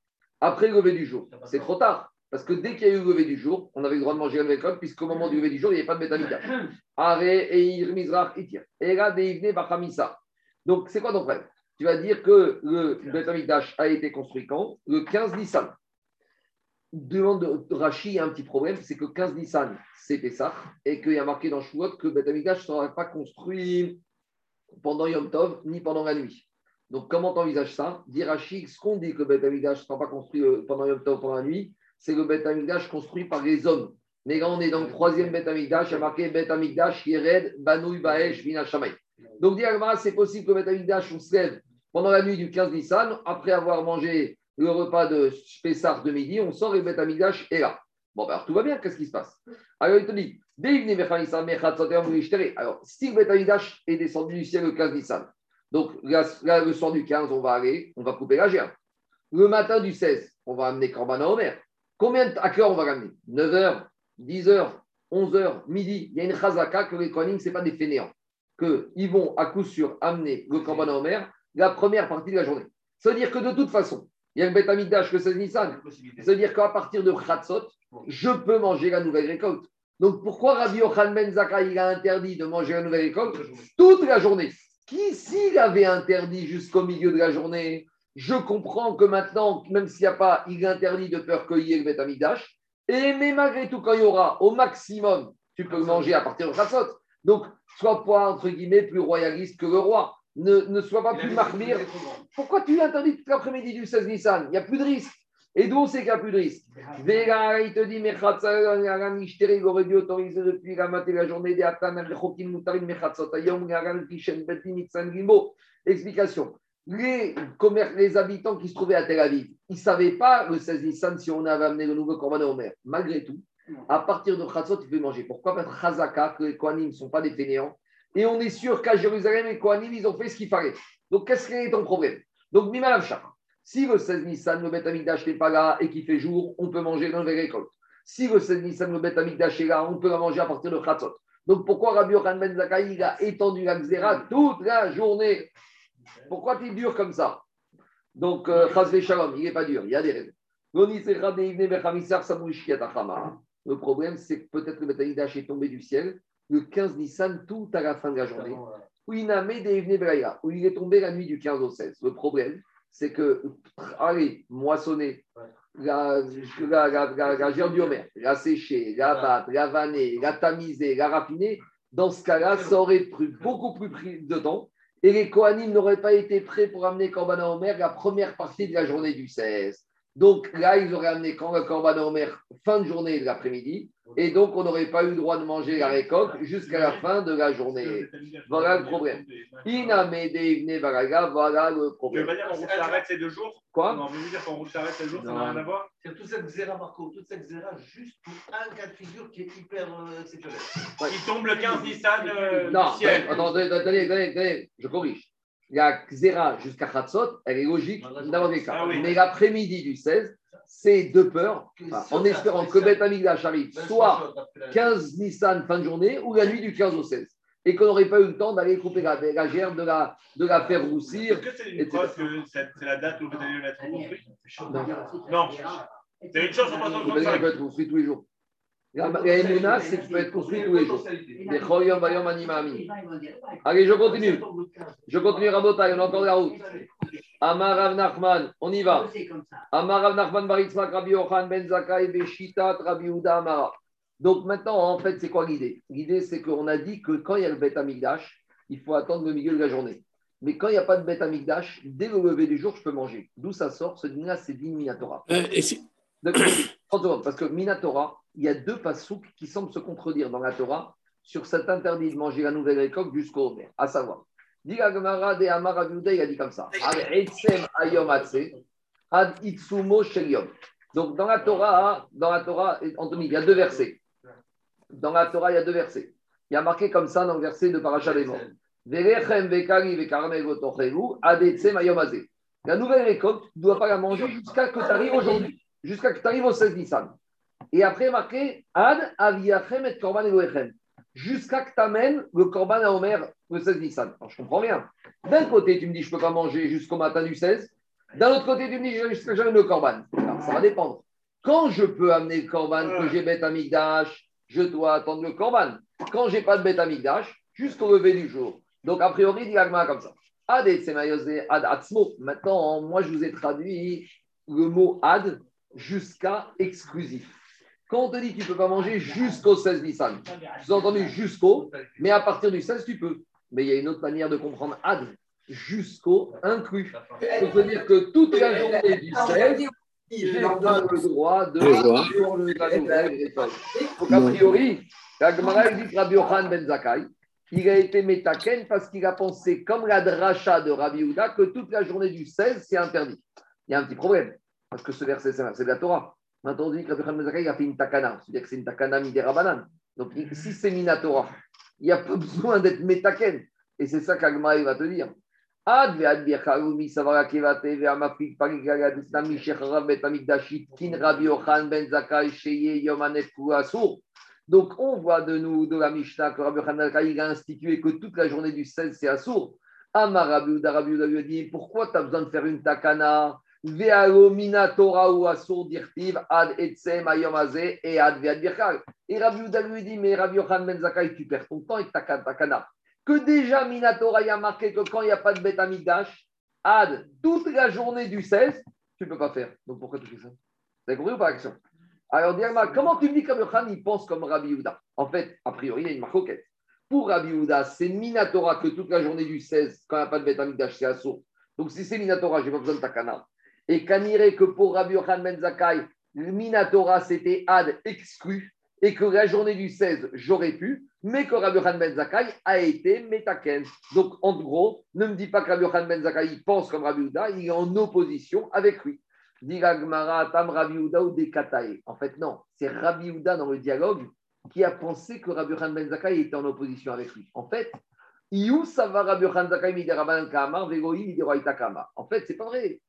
après le lever du jour, c'est trop tard. Parce que dès qu'il y a eu le lever du jour, on avait le droit de manger nouvelle coque, puisqu'au moment du lever du jour, il n'y avait pas de Beth Amikdash. Are Eir Mizrach Itir. Era Deivne Bachamisa. Donc, c'est quoi ton problème Tu vas dire que le Beth Amikdash a été construit quand? Le 15 Nissan. Demande de Rashi, il y a un petit problème, c'est que 15 Nissan, c'est Pessah, et qu'il y a marqué dans Shavuot que Beth ne sera pas construit pendant Yom Tov, ni pendant la nuit. Donc, comment tu envisages ça? Dit Rashi, ce qu'on dit que Beth ne sera pas construit euh, pendant Yom Tov, pendant la nuit, c'est le Beth construit par les hommes. Mais là, on est dans le troisième Beth Amikdash, il y a marqué Beth Amikdash, Yered, Banouy, Baesh, Vina Shamay. Donc, dit c'est possible que Beth on se lève pendant la nuit du 15 Nissan, après avoir mangé le repas de Pessar de midi, on sort et Beth Amidash est là. Bon, ben alors tout va bien, qu'est-ce qui se passe? Alors il te dit, alors si Beth Amidash est descendu du ciel le 15 Nissan, donc là, le soir du 15, on va aller, on va couper la gerbe. Le matin du 16, on va amener Corban à Omer. Combien à quelle heure on va l'amener 9h, 10h, 11h, midi? Il y a une chazaka que les Kohanim, ce n'est pas des fainéants. Qu'ils vont à coup sûr amener le Corban à Omer la première partie de la journée. Ça veut dire que de toute façon, il y a le Betamikdash que c'est Nissan. Ça veut dire qu'à partir de Khatsot, je peux manger la nouvelle récolte. Donc pourquoi Rabbi Yochanan Ben il a interdit de manger la nouvelle récolte toute la journée Qui s'il avait interdit jusqu'au milieu de la journée Je comprends que maintenant, même s'il n'y a pas, il interdit de peur qu'il y ait le Betamikdash. Et mais malgré tout, quand il y aura au maximum, tu peux le manger à partir de Khatsot. Donc, sois pas, entre guillemets, plus royaliste que le roi. Ne, ne sois pas plus marmire. Pourquoi tu l'interdis toute l'après-midi du 16 Nissan? Il n'y a plus de risque. Et d'où c'est qu'il n'y a plus de risque? Véga, il te dit, il aurait dû autoriser depuis la matinée la journée des Atan, Chokim, Mutarim, Mechatzot, Ayom, Garan, Kishen, Betim, Itzan, Gimbo. Explication. Les, les habitants qui se trouvaient à Tel Aviv, ils ne savaient pas le 16 Nissan si on avait amené le nouveau Corban au mer. Malgré tout, à partir de Khatzot, tu peux manger. Pourquoi? Parce que Chazaka, que les Kohanim ne sont pas des fainéants, et on est sûr qu'à Jérusalem, les Kohanim, ils ont fait ce qu'il fallait. Donc, qu'est-ce qui est ton problème? Donc, Mimalam si le 16 Nissan, le Beth n'est pas là et qu'il fait jour, on peut manger dans les récoltes. Si le 16 Nissan, le Beth est là, on peut manger à partir de Khatzot. Donc, pourquoi Rabbi Yochanan Ben Zakkai a étendu la Xéra toute la journée? Pourquoi es dur comme ça? Donc, euh, Shalom, il n'est pas dur, il y a des raisons. Le problème, c'est que peut-être le Beth est tombé du ciel le 15 Nissan tout à la fin de la journée, où il où il est tombé la nuit du 15 au 16. Le problème, c'est que, allez, moissonner, la, la, la, la la sécher, la battre, la vanner, la tamiser, la raffiner, dans ce cas-là, ça aurait pris beaucoup plus pris de temps. Et les Kohanim n'auraient pas été prêts pour amener Corban Omer la première partie de la journée du 16. Donc là, ils auraient amené Corban Omer fin de journée de l'après-midi. Et donc, on n'aurait pas eu le droit de manger la récolte jusqu'à la fin de la journée. Voilà le problème. voilà le problème. Pas dire qu'on s'arrête ces deux jours? Quoi? Non, veux dire qu'on s'arrête ces jours, ça n'a rien à voir C'est toute cette zéra, Marco, toute cette zéra, juste pour un cas de figure qui est hyper euh, exceptionnel. Il tombe le 15 Nissan euh, Non, attendez, attendez, attendez, je corrige. La Xéra jusqu'à Khatsot, elle est logique dans les cas. Ah oui. Mais l'après-midi du 16, c'est de peur, enfin, en espérant que Beth Amigdash arrive soit 15 Nissan fin de journée ou la nuit du 15 au 16. Et qu'on n'aurait pas eu le temps d'aller couper la, la gerbe, de la, de la faire roussir. Est-ce que c'est une etc. preuve que c'est c'est la date où vous allez être construit Non. Non. C'est une chose sur Le Beth Amigdash peut 365. être construit tous les jours. La, la Emouna, c'est qu'il peut être construit tous les jours. Allez, je continue. Je continue, Rabotai, on a encore la route. Amar Rav Nachman, on y va. Amar Rav Nachman Baritzmak, Rabbi Yochanan Ben Beshitat, Rabbi Yehuda Amara. Donc maintenant, en fait, c'est quoi l'idée? L'idée, c'est qu'on a dit que quand il y a le Beth Amikdash, il faut attendre le milieu de la journée. Mais quand il n'y a pas de Beth Amikdash, dès le lever du jour, je peux manger. D'où ça sort Ce dîner-là, c'est dit Minatora. Euh, et si- D'accord 30 secondes, Parce que Minatora, il y a deux pasouks qui semblent se contredire dans la Torah sur cet interdit de manger la nouvelle récolte jusqu'au Homer. À savoir, il a dit comme ça. Donc dans la Torah, dans la Torah, Anthony, il y a deux versets. Dans la Torah, il y a deux versets. Il y a marqué comme ça dans le verset de Parashat atse. La nouvelle récolte, tu ne dois pas la manger jusqu'à que tu arrives aujourd'hui, jusqu'à que tu arrives au 16 Nissan. Et après, marqué Ad aviachem et korban elohechem. Jusqu'à que tu amènes le korban à Omer le 16 Nissan. Alors, je comprends bien. D'un côté, tu me dis je ne peux pas manger jusqu'au matin du 16. D'un autre côté, tu me dis jusqu'à que j'amène le korban. Alors, ça va dépendre. Quand je peux amener le korban, que j'ai bête amigdash, je dois attendre le korban. Quand j'ai pas de bête amigdash, jusqu'au lever du jour. Donc, a priori, dit l'agma comme ça. Ad et ad atzmo. Maintenant, moi, je vous ai traduit le mot ad jusqu'à exclusif. Quand on te dit que tu ne peux pas manger jusqu'au 16 Nissan, vous entendu jusqu'au, mais à partir du 16, tu peux. Mais il y a une autre manière de comprendre ad, jusqu'au inclus. Ça veut dire que toute la journée du 16, j'ai pas le droit de sur le-. Donc, a priori, la Gemara dit que Rabbi Yochanan ben Zakkai, il a été métaken parce qu'il a pensé, comme la dracha de Rabbi Houda, que toute la journée du 16, c'est interdit. Il y a un petit problème, parce que ce verset, c'est de la Torah. Maintenant, on dit que Rabbi Ben Zakkai a fait une takana, c'est-à-dire que c'est une takana midera Donc, si c'est minatora, il n'y a pas besoin d'être métaken. Et c'est ça qu'Agma va te dire. Ben. Donc, on voit de nous, de la Mishnah, que Rabbi Yochanan il a institué que toute la journée du 16, c'est Assour. Amar Rabbi Uda, Rabbi Uda lui a dit Pourquoi tu as besoin de faire une takana? Torah ou Assour dirtiv ad etsem et ad ve'ad birkal. Et Rabbi Uda lui dit Mais Rabbi Yochanan ben Zakai, tu perds ton temps avec ta takana. Que déjà Minatora, y a marqué que quand il n'y a pas de bête amigdash, ad, toute la journée du 16, tu ne peux pas faire. Donc pourquoi tu fais ça? Vous avez compris ou pas l'action alors, comment tu me dis que Rabbi il pense comme Rabbi Yehuda? En fait, a priori, il y a une marcoquette. Pour Rabbi Yehuda, c'est Minatora que toute la journée du 16, quand il n'y a pas de bête amigdash, c'est assaut. Donc, si c'est Minatora, je n'ai pas besoin de takana. Et irait que pour Rabbi Yochanan Ben Zakai, Minatora, c'était ad exclu, et que la journée du 16, j'aurais pu, mais que Rabbi Yochanan Ben Zakai a été metaken. Donc, en gros, ne me dis pas que Rabbi Yochanan Ben Zakai pense comme Rabbi Yehuda, il est en opposition avec lui. Tam Rabbi ou En fait, non, c'est Rabbi Houda dans le dialogue qui a pensé que Rabbi Khan Ben Zakai était en opposition avec lui. En fait, Rabbi Khan En fait, c'est pas vrai.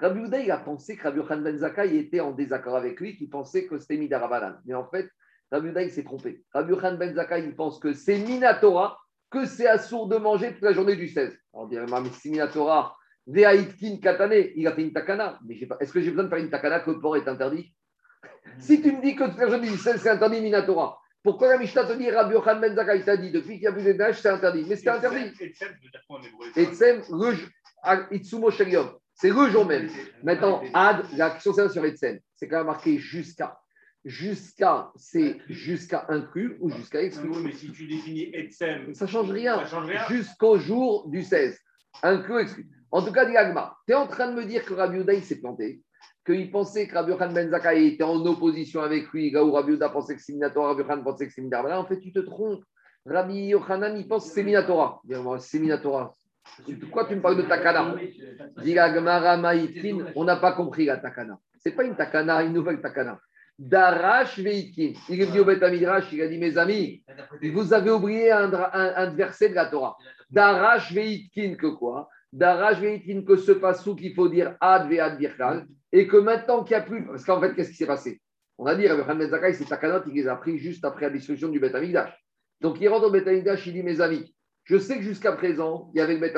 Rabbi Houda, il a pensé que Rabbi Khan Ben Zakai était en désaccord avec lui, qui pensait que c'était Midarabanan. Mais en fait, Rabbi Houda, il s'est trompé. Rabbi Khan Ben Zakai, il pense que c'est Minatora, que c'est assourd de manger toute la journée du 16. On dirait, mais c'est Minatora, Veaitkin Katane, il a fait une takana. Mais est-ce que j'ai besoin de faire une takana que le porc est interdit? Si tu me dis que toute la journée c'est interdit Minatora, pourquoi la Mishnah te dit Rabbi Yochan Ben Zakai t'a dit depuis qu'il y a plus de neige, c'est interdit Mais c'est interdit. Et Etsem, Itsumo Shelium. C'est le jour même. Maintenant, Ad, la question c'est sur Etsem. C'est quand même marqué jusqu'à. Jusqu'à, c'est jusqu'à inclus ou jusqu'à exclu. mais si tu définis Etsem, ça ne change rien. Jusqu'au jour du 16. Inclus ou exclu. En tout cas, dit tu es en train de me dire que Rabbi Uda, s'est planté, qu'il pensait que Rabbi Khan Ben Zakai était en opposition avec lui, là où Rabbi pensait que c'est Minatora, Rabbi Khan pensait que c'est Minatora. En fait, tu te trompes. Rabbi Yochanan, il pense que c'est Minatora. C'est Minatora. Pourquoi tu me parles de Takana? On n'a pas compris la Takana. Ce n'est pas une Takana, une nouvelle Takana. Darash Veitkin. Il est au Beth Midrash, il a dit Mes amis, vous avez oublié un, verset de la Torah. Darash Veitkin, que quoi? Daraj que ce passou qu'il faut dire ad ve ad birkal, et que maintenant qu'il n'y a plus. Parce qu'en fait, qu'est-ce qui s'est passé? On a dit, Rabbi Khan Zakai, c'est Takanot, il les a pris juste après la destruction du Beth Donc il rentre au Beth il dit Mes amis, je sais que jusqu'à présent, il y avait le Beth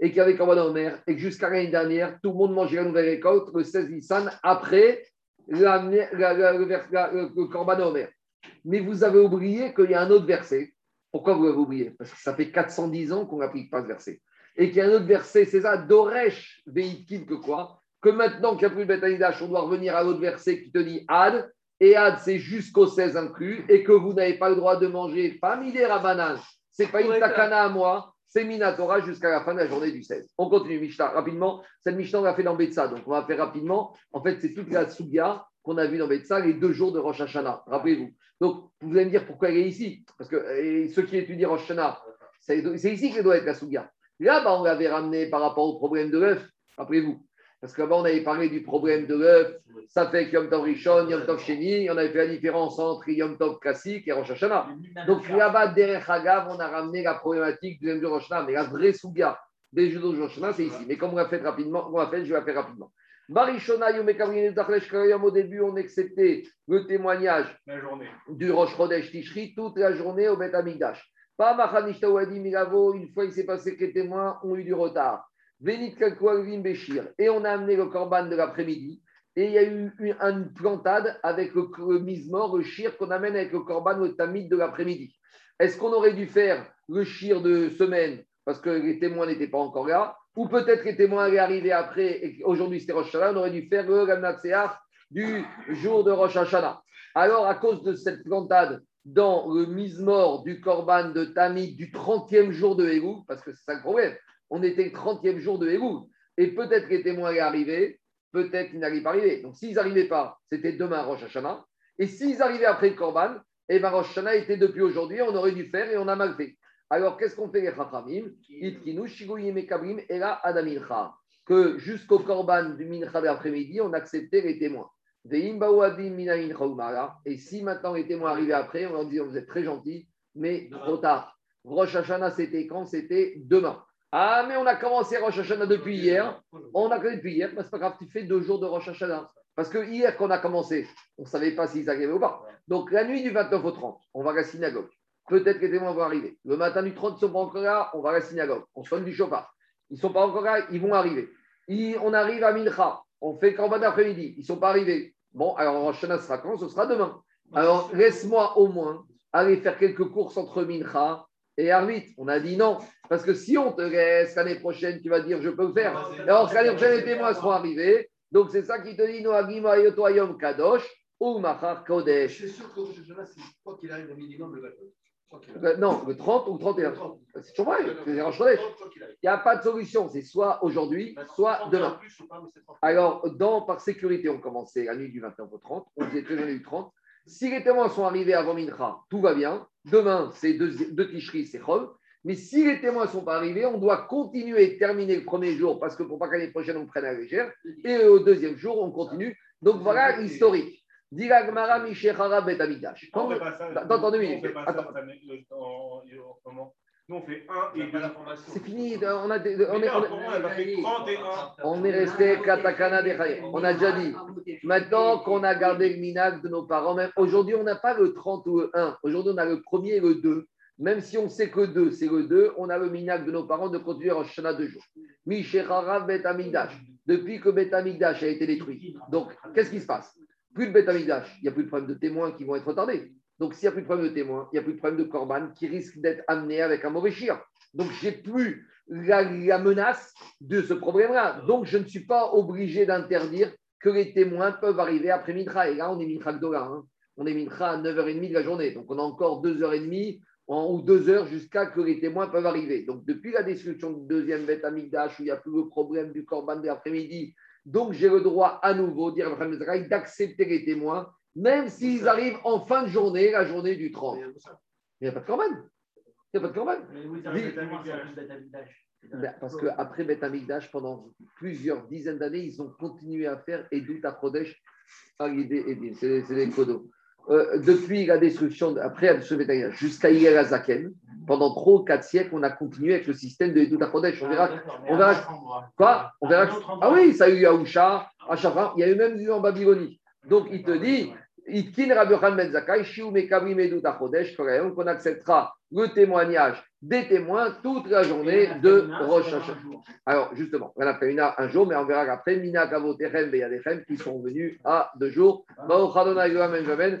et qu'il y avait Korban Omer, et que jusqu'à l'année dernière, tout le monde mangeait la nouvelle récolte le 16 Nissan après le, Korban Omer. Mais vous avez oublié qu'il y a un autre verset. Pourquoi vous l'avez oublié? Parce que ça fait 410 ans qu'on n'applique pas ce verset. Et qu'il y a un autre verset, c'est ça, Doresh Veitkin, que quoi? Que maintenant qu'il n'y a plus de Betanidash, on doit revenir à l'autre verset qui te dit Ad, et Ad, c'est jusqu'au 16 inclus, et que vous n'avez pas le droit de manger, pas Midera Banane, c'est pas une takana à moi, c'est Minatora jusqu'à la fin de la journée du 16. On continue, Mishnah, rapidement. Cette Mishnah, on l'a fait dans Betsa, donc on va faire rapidement. En fait, c'est toute la Sugia qu'on a vue dans Betsa, les deux jours de Rosh Hashanah. Rappelez-vous. Donc, vous allez me dire pourquoi elle est ici. Parce que ceux qui étudient Rosh Hashanah, c'est ici qu'elle doit être la Sugia. Là-bas, on l'avait ramené par rapport au problème de l'œuf, rappelez-vous. Parce qu'avant, on avait parlé du problème de l'œuf. Ça fait Yom Tov Rishon, Yom Tov Sheni. On avait fait la différence entre Yom Tov classique et Rosh Hashanah. Donc là-bas, derrière Hagav, on a ramené la problématique du de Rosh Hashanah. Mais la vraie Souga des judos de Rosh Hashanah, c'est ici. Mais comme on l'a fait rapidement, on l'a fait, je vais la faire rapidement. Au début, on acceptait le témoignage du Rosh Chodesh Tishri toute la journée au Bet Amigdash. Pas une fois il s'est passé que les témoins ont eu du retard. Et on a amené le corban de l'après-midi. Et il y a eu une plantade avec le, le le shir qu'on amène avec le corban le tamid de l'après-midi. Est-ce qu'on aurait dû faire le shir de semaine parce que les témoins n'étaient pas encore là? Ou peut-être les témoins allaient arriver après et aujourd'hui c'était Rosh Hashanah, on aurait dû faire le Gamnatseach du jour de Rosh Hashanah. Alors, à cause de cette plantade dans le mise-mort du Corban de Tamid du 30e jour de Elul, parce que c'est ça le problème. On était le 30e jour de Elul. Et peut-être que les témoins allaient arriver, peut-être qu'ils n'allaient pas arriver. Donc s'ils n'arrivaient pas, c'était demain Rosh Hashanah. Et s'ils arrivaient après le Corban, et eh ben Rosh Hashanah était depuis aujourd'hui, on aurait dû faire et on a mal fait. Alors, qu'est-ce qu'on fait les Chachamim? Et là, Adamincha. Que jusqu'au Korban du Mincha de l'après-midi, on acceptait les témoins. Et si maintenant les témoins arrivaient après, on leur dit Vous êtes très gentils, mais trop tard. Rosh Hashanah, c'était quand? C'était demain. Ah, mais on a commencé Rosh Hashanah depuis hier. On a commencé depuis hier, mais c'est pas grave, tu fais deux jours de Rosh Hashanah. Parce que hier qu'on a commencé, on ne savait pas s'ils arrivaient ou pas. Donc la nuit du 29 au 30, on va à la synagogue. Peut-être que les témoins vont arriver. Le matin du 30, ils ne sont pas encore là, on va à la synagogue. On sonne du chauffard. Ils ne sont pas encore là, ils vont arriver. On arrive à Mincha, on fait Korban d'après-midi, ils ne sont pas arrivés. Bon, alors Rosh Hashanah sera quand? Ce sera demain. Alors laisse-moi au moins aller faire quelques courses entre Mincha et Arvit. On a dit non. Parce que si on te laisse l'année prochaine, tu vas dire je peux le faire. Alors l'année prochaine, les témoins seront arrivés. Donc c'est ça qui te dit Noagim Ayoto Ayom Kadosh ou Machar Je Kodesh. suis sûr que c'est quoi qu'il arrive au minimum le 29. Quoi qu'il arrive. Euh, Non, le 30 ou le 31. Le 30. C'est toujours pareil, c'est Rosh arrive. Il n'y a pas de solution. C'est soit aujourd'hui, soit demain. Plus, ou pas, mais c'est 30. Alors, dans, par sécurité, on commençait la nuit du 29 au 30, on faisait la nuit du 30. Si les témoins sont arrivés avant Mincha, tout va bien. Demain, c'est deux, deux ticheries, c'est Chol. Mais si les témoins ne sont pas arrivés, on doit continuer et terminer le premier jour parce que pour pas qu'année prochaine on prenne la légère. Et au deuxième jour, on continue. Donc voilà l'historique. Dira Gmara Mishechara Bet Amidash. On fait pas ça. Attends, deux minutes. Attends. Nous, on fait 1 et 2. C'est fini. On, a, des- on, est, on, est- on a fait 31. on est resté Katakana des. On a déjà dit. Maintenant qu'on a gardé le minag de nos parents, même aujourd'hui, on n'a pas le 30 ou le 1. Aujourd'hui, on a le premier et le 2. Même si on sait que 2, c'est le 2, on a le minag de nos parents de continuer en Shana deux jours. Mishechara Bet Amigdash. Depuis que Bet Amigdash a été détruit. Donc, qu'est-ce qui se passe? Plus de Bet Amigdash, il n'y a plus de problème de témoins qui vont être retardés. Donc, s'il n'y a plus de problème de témoins, il n'y a plus de problème de corban qui risque d'être amené avec un mauvais chien. Donc, j'ai plus la, menace de ce problème-là. Donc, je ne suis pas obligé d'interdire que les témoins peuvent arriver après Mitra. Et là, on est Mitra. Hein. On est Mitra à 9h30 de la journée. Donc, on a encore 2h30 en- ou 2 heures jusqu'à que les témoins peuvent arriver. Donc, depuis la destruction du deuxième bête Amigdash, où il n'y a plus le problème du Corban de l'après-midi, donc j'ai le droit à nouveau, dire d'accepter les témoins, même s'ils arrivent en fin de journée, la journée du 30. Il n'y a pas de Corban. Il n'y a pas de Corban. Ben, Parce qu'après Beth Amikdash, pendant plusieurs dizaines d'années, ils ont continué à faire Edout à Kodesh. C'est des codos. Euh, depuis la destruction, de- après la destruction de Beth Amikdash, jusqu'à Azaken, pendant 3 ou 4 siècles, on a continué avec le système de Edout à Kodesh. On verra. on verra- Quoi On verra. Ah oui, ça a eu à Oucha, à Shafran, il y a eu même eu en Babylonie. Donc il te dit, Yochanan Ben qu'on acceptera le témoignage des témoins toute la journée de Rosh Hashanah. Alors, justement, on a fait une un jour, mais on verra qu'après, Mina Kavotechem Beyadechem, qui sont venus à deux jours.